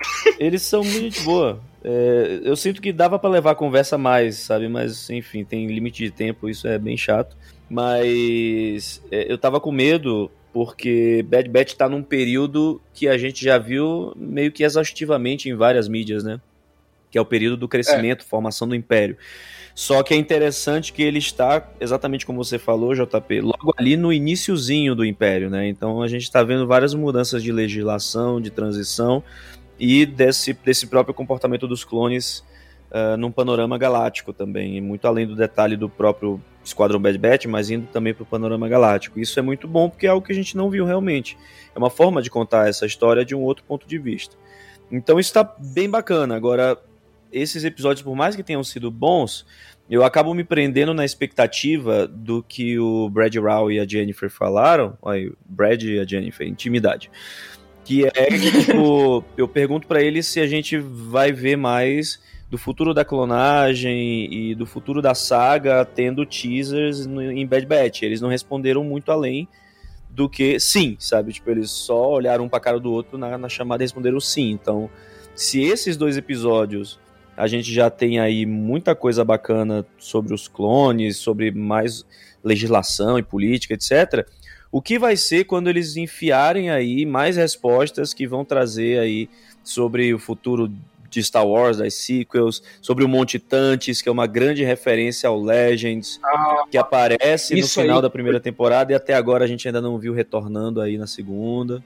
Eles são muito boa. É, eu sinto que dava para levar a conversa mais, sabe? Mas, enfim, tem limite de tempo, isso é bem chato. Mas é, eu tava com medo porque Bad Batch tá num período que a gente já viu meio que exaustivamente em várias mídias, né? Que é o período do crescimento, é. formação do império. Só que é interessante que ele está, exatamente como você falou, JP, logo ali no iníciozinho do império, né? Então a gente está vendo várias mudanças de legislação, de transição e desse, desse próprio comportamento dos clones uh, num panorama galáctico também, muito além do detalhe do próprio Esquadrão Bad Batch, mas indo também para o panorama galáctico. Isso é muito bom porque é algo que a gente não viu realmente. É uma forma de contar essa história de um outro ponto de vista. Então isso está bem bacana. Agora, esses episódios, por mais que tenham sido bons, eu acabo me prendendo na expectativa do que o Brad Rao e a Jennifer falaram. Olha, Brad e a Jennifer, intimidade. Que é que, tipo, eu pergunto para eles se a gente vai ver mais do futuro da clonagem e do futuro da saga tendo teasers no, em Bad Batch. Eles não responderam muito além do que sim, sabe? Tipo, eles só olharam um pra cara do outro na, na chamada e responderam sim. Então, se esses dois episódios a gente já tem aí muita coisa bacana sobre os clones, sobre mais legislação e política, etc. O que vai ser quando eles enfiarem aí mais respostas que vão trazer aí sobre o futuro de Star Wars, das sequels, sobre o Monte Tantes, que é uma grande referência ao Legends, ah, que aparece no final aí... da primeira temporada e até agora a gente ainda não viu retornando aí na segunda.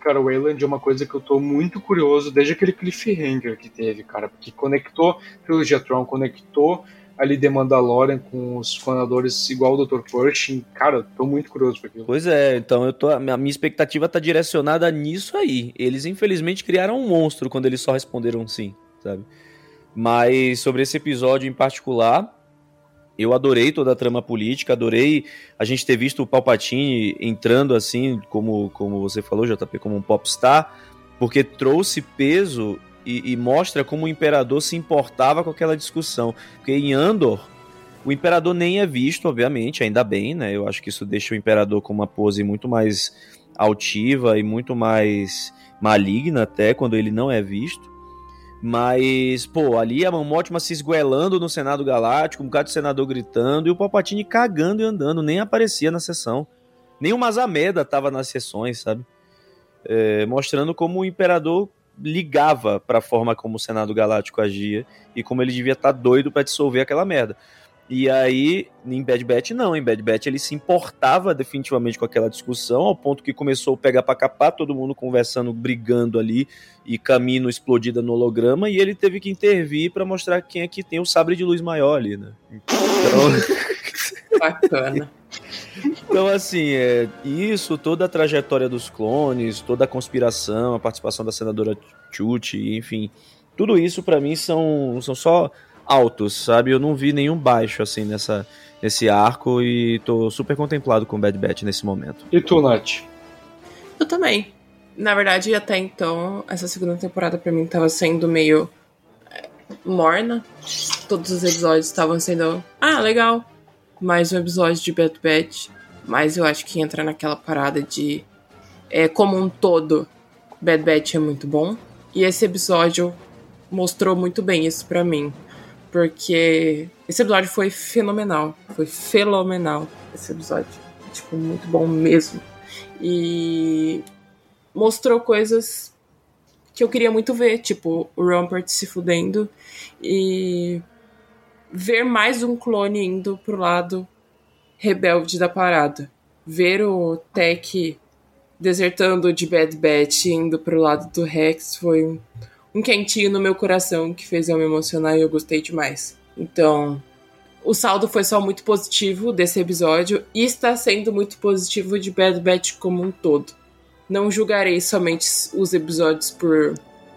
Cara, o Wayland é uma coisa que eu tô muito curioso desde aquele cliffhanger que teve, cara, porque conectou Trilogia Tron, conectou ali The Mandalorian com os fanadores igual o Dr. Pershing. Cara, tô muito curioso pra aquilo. Pois é, então eu tô, a minha expectativa tá direcionada nisso aí. Eles infelizmente criaram um monstro quando eles só responderam sim, sabe? Mas sobre esse episódio em particular, eu adorei toda a trama política, adorei a gente ter visto o Palpatine entrando assim, como, como você falou, JP, como um popstar, porque trouxe peso e, e, mostra como o imperador se importava com aquela discussão. Porque em Andor, o imperador nem é visto, obviamente, ainda bem, né? Eu acho que isso deixa o imperador com uma pose muito mais altiva e muito mais maligna até quando ele não é visto. Mas, pô, ali a Mamótima se esguelando no Senado Galáctico, um bocado de senador gritando e o Palpatine cagando e andando, nem aparecia na sessão. Nem o Mazameda tava nas sessões, sabe? É, mostrando como o imperador ligava para a forma como o Senado Galáctico agia e como ele devia estar tá doido para dissolver aquela merda. E aí, em Bad Batch, não. Em Bad Batch, ele se importava definitivamente com aquela discussão, ao ponto que começou a pegar pra capar, todo mundo conversando, brigando ali, e caminho explodida no holograma, e ele teve que intervir para mostrar quem é que tem o sabre de luz maior ali, né? Então... Bacana. Então, assim, é, isso, toda a trajetória dos clones, toda a conspiração, a participação da senadora Chuchi, enfim, tudo isso para mim são, são só altos, sabe? Eu não vi nenhum baixo, assim, nessa, nesse arco e tô super contemplado com Bad Batch nesse momento. E tu, Nath? Eu também. Na verdade, até então, essa segunda temporada para mim tava sendo meio é, morna. Todos os episódios estavam sendo, ah, legal, mais um episódio de Bad Batch, mas eu acho que entra naquela parada de é, como um todo, Bad Batch é muito bom. E esse episódio mostrou muito bem isso para mim, porque esse episódio foi fenomenal, foi fenomenal esse episódio, tipo muito bom mesmo. E mostrou coisas que eu queria muito ver, tipo o Rampart se fudendo e ver mais um clone indo pro lado rebelde da parada. Ver o Tech desertando de Bad Batch indo pro lado do Rex foi um, quentinho no meu coração que fez eu me emocionar e eu gostei demais. Então, o saldo foi só muito positivo desse episódio e está sendo muito positivo de Bad Batch como um todo. Não julgarei somente os episódios por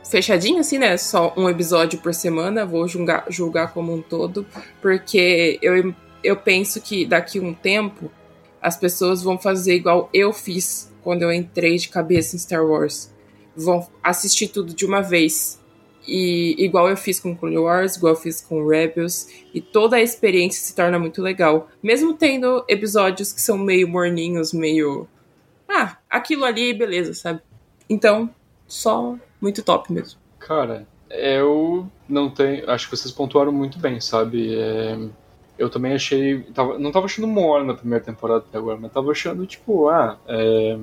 fechadinho, assim, né? Só um episódio por semana, vou julgar, julgar como um todo, porque eu, eu penso que daqui a um tempo as pessoas vão fazer igual eu fiz quando eu entrei de cabeça em Star Wars. Vão assistir tudo de uma vez. E igual eu fiz com Clone Wars, igual eu fiz com Rebels, e toda a experiência se torna muito legal. Mesmo tendo episódios que são meio morninhos, meio. Ah, aquilo ali, beleza, sabe? Então, só muito top mesmo. Cara, eu não tenho. Acho que vocês pontuaram muito bem, sabe? É, eu também achei. Tava, não tava achando morno na primeira temporada até agora, mas tava achando, tipo, ah. É,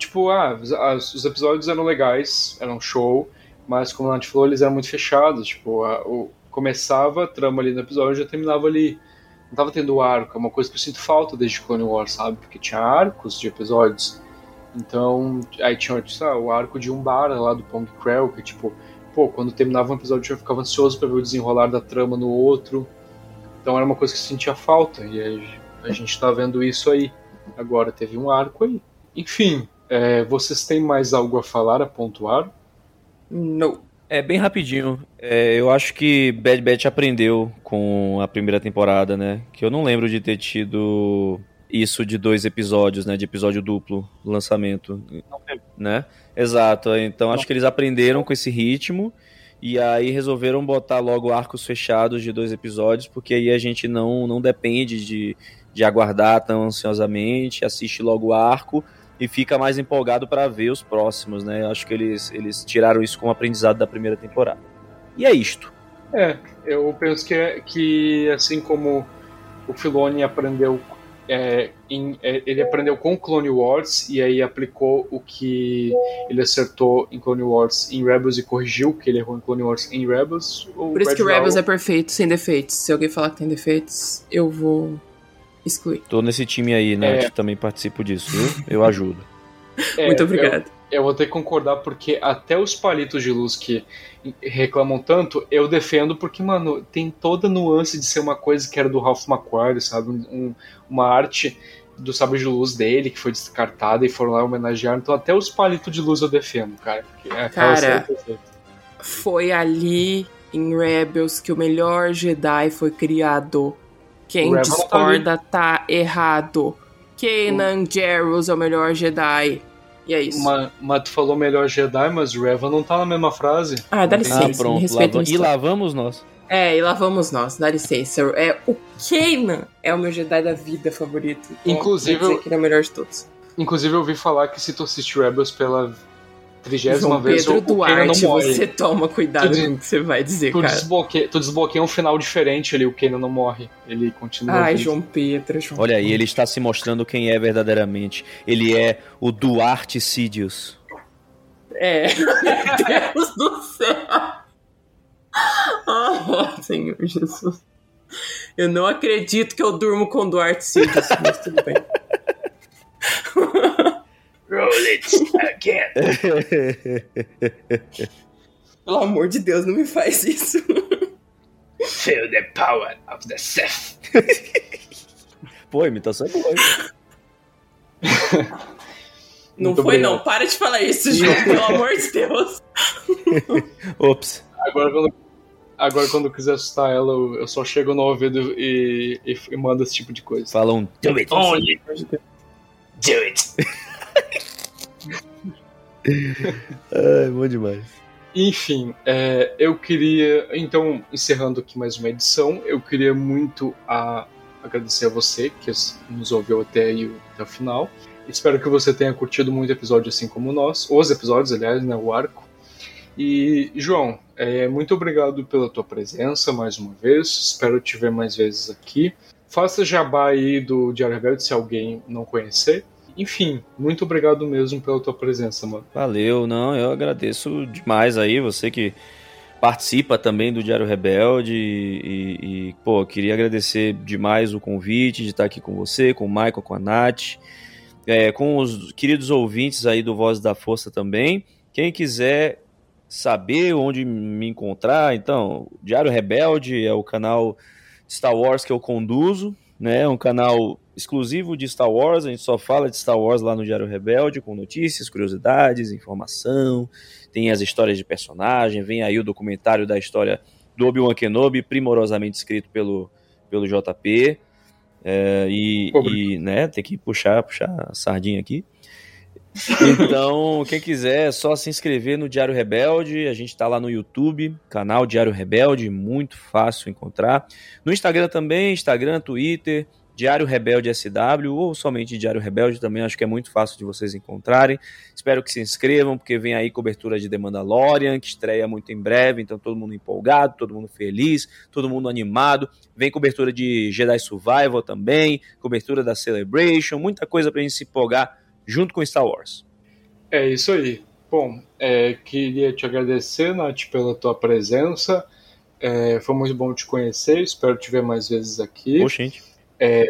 tipo, ah, os episódios eram legais, eram show, mas como a gente falou, eles eram muito fechados. Tipo, a, o, começava a trama ali no episódio e já terminava ali. Não tava tendo arco, é uma coisa que eu sinto falta desde Clone Wars, sabe? Porque tinha arcos de episódios. Então, aí tinha sabe, o arco de Umbara lá do Pong Krell, que tipo, pô, quando terminava um episódio eu ficava ansioso para ver o desenrolar da trama no outro. Então era uma coisa que eu sentia falta, e a gente tá vendo isso aí. Agora teve um arco aí. Enfim, é, vocês têm mais algo a falar, a pontuar? Não. É bem rapidinho. É, eu acho que Bad Batch aprendeu com a primeira temporada, né? Que eu não lembro de ter tido isso de dois episódios, né? De episódio duplo, lançamento. Né? Exato. Então acho que eles aprenderam com esse ritmo e aí resolveram botar logo arcos fechados de dois episódios, porque aí a gente não, não depende de, de aguardar tão ansiosamente, assiste logo o arco e fica mais empolgado para ver os próximos, né? Acho que eles, eles tiraram isso como aprendizado da primeira temporada. E é isto. É, eu penso que, é, que assim como o Filoni aprendeu é, em, é, ele aprendeu com Clone Wars e aí aplicou o que ele acertou em Clone Wars em Rebels e corrigiu o que ele errou em Clone Wars em Rebels. Por isso Red que Rebels é perfeito, sem defeitos. Se alguém falar que tem defeitos, eu vou excluir. Tô nesse time aí, né? É. também participo disso, viu? Eu ajudo. É, Muito obrigado. Eu, eu vou ter que concordar porque até os palitos de luz que reclamam tanto, eu defendo porque, mano, tem toda nuance de ser uma coisa que era do Ralph McQuarrie, sabe? Um, uma arte do sabre de luz dele que foi descartada e foram lá homenagear. Então até os palitos de luz eu defendo, cara. É cara, foi ali em Rebels que o melhor Jedi foi criado. Quem tá discorda tá errado. Kanan Jarrus é o melhor Jedi. E é isso. Mas, mas tu falou melhor Jedi, mas Reva não tá na mesma frase. Ah, dá licença. Ah, pronto. Lava... E lá vamos nós. É, e lá vamos nós, dá licença. É, o Kanan é o meu Jedi da vida favorito. Então, Inclusive. Eu... que ele é o melhor de todos. Inclusive, eu ouvi falar que se tu assistir Rebels pela trigésima vez, Pedro o, Duarte, não morre. você toma cuidado tu, com o que você vai dizer, tu cara. Desbloqueia, tu desbloqueia um final diferente ali, o Kanan não morre. Ele continua. Ai, vivo. João Pedro, João Olha aí, ele está se mostrando quem é verdadeiramente. Ele é o Duarte Sidious. É. Deus do céu. Oh, Senhor Jesus. Eu não acredito que eu durmo com Duarte Sidious, mas tudo bem. Roll it again. Pelo amor de Deus, não me faz isso. Feel the power of the Sith. Pô, imitação é boa. Não Muito foi, obrigado. não. Para de falar isso, João. Pelo amor de Deus. Ops. Agora, quando, agora, quando eu quiser assustar ela, eu, só chego no ouvido e, e, e mando esse tipo de coisa. Fala um do it. Only. Do it. Ai, bom demais. Enfim, é, eu queria. Então, encerrando aqui mais uma edição, eu queria muito a, agradecer a você que nos ouviu até, aí, até o final. Espero que você tenha curtido muito o episódio assim como nós, os episódios, aliás, né, o arco. E, João, é, muito obrigado pela tua presença mais uma vez. Espero te ver mais vezes aqui. Faça jabá aí do Diário Rebelde se alguém não conhecer. Enfim, muito obrigado mesmo pela tua presença, mano. Valeu, não, eu agradeço demais aí, você que participa também do Diário Rebelde e, e, pô, queria agradecer demais o convite de estar aqui com você, com o Michael, com a Nath, é, com os queridos ouvintes aí do Voz da Força também. Quem quiser saber onde me encontrar, então, Diário Rebelde é o canal Star Wars que eu conduzo, né? Um canal exclusivo de Star Wars. A gente só fala de Star Wars lá no Diário Rebelde, com notícias, curiosidades, informação. Tem as histórias de personagem. Vem aí o documentário da história do Obi-Wan Kenobi, primorosamente escrito pelo, pelo JP. É, e, e, né, tem que puxar, puxar a sardinha aqui. Então, quem quiser, é só se inscrever no Diário Rebelde. A gente está lá no YouTube, canal Diário Rebelde, muito fácil encontrar. No Instagram também, Instagram, Twitter, Diário Rebelde SW ou somente Diário Rebelde também, acho que é muito fácil de vocês encontrarem. Espero que se inscrevam, porque vem aí cobertura de The Mandalorian, que estreia muito em breve, então todo mundo empolgado, todo mundo feliz, todo mundo animado. Vem cobertura de Jedi Survival também, cobertura da Celebration, muita coisa pra gente se empolgar junto com Star Wars. É isso aí. Bom, é, queria te agradecer, Nath, pela tua presença. É, foi muito bom te conhecer, espero te ver mais vezes aqui. Oxente. É...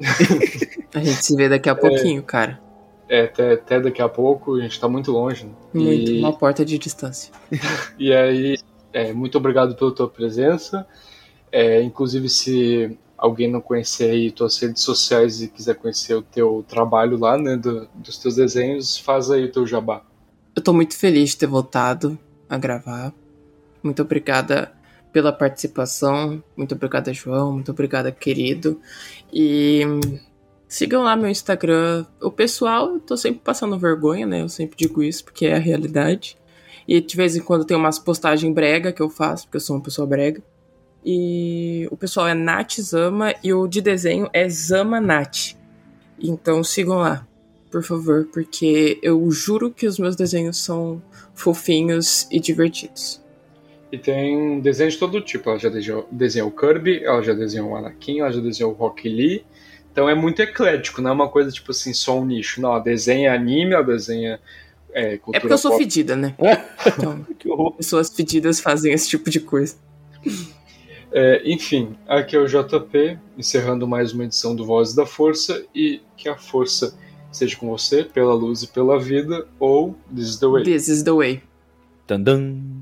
a gente se vê daqui a pouquinho, é, cara. É, até, até, daqui a pouco, a gente tá muito longe. Né? Muito, e... uma porta de distância. e aí, é, muito obrigado pela tua presença. É, inclusive, se alguém não conhecer aí tuas redes sociais e quiser conhecer o teu trabalho lá, né, do, dos teus desenhos, faz aí o teu jabá. Eu tô muito feliz de ter voltado a gravar. Muito obrigada pela participação. Muito obrigada, João. Muito obrigada, querido. E sigam lá meu Instagram. O pessoal, eu tô sempre passando vergonha, né? Eu sempre digo isso porque é a realidade. E de vez em quando tem umas postagens brega que eu faço, porque eu sou uma pessoa brega. E o pessoal é Nath Zama e o de desenho é Zama Nath. Então sigam lá, por favor, porque eu juro que os meus desenhos são fofinhos e divertidos. E tem desenho de todo tipo. Ela já desenhou, desenhou o Kirby, ela já desenhou o Anakin, ela já desenhou o Rock Lee. Então é muito eclético, não é uma coisa tipo assim, só um nicho. Não, ela desenha anime, ela desenha é, cultura É porque eu sou pop. fedida, né? Então, pessoas fedidas fazem esse tipo de coisa. É, enfim, aqui é o JP, encerrando mais uma edição do Voz da Força e que a força seja com você, pela luz e pela vida, ou This is the Way. This is the way. Tandam.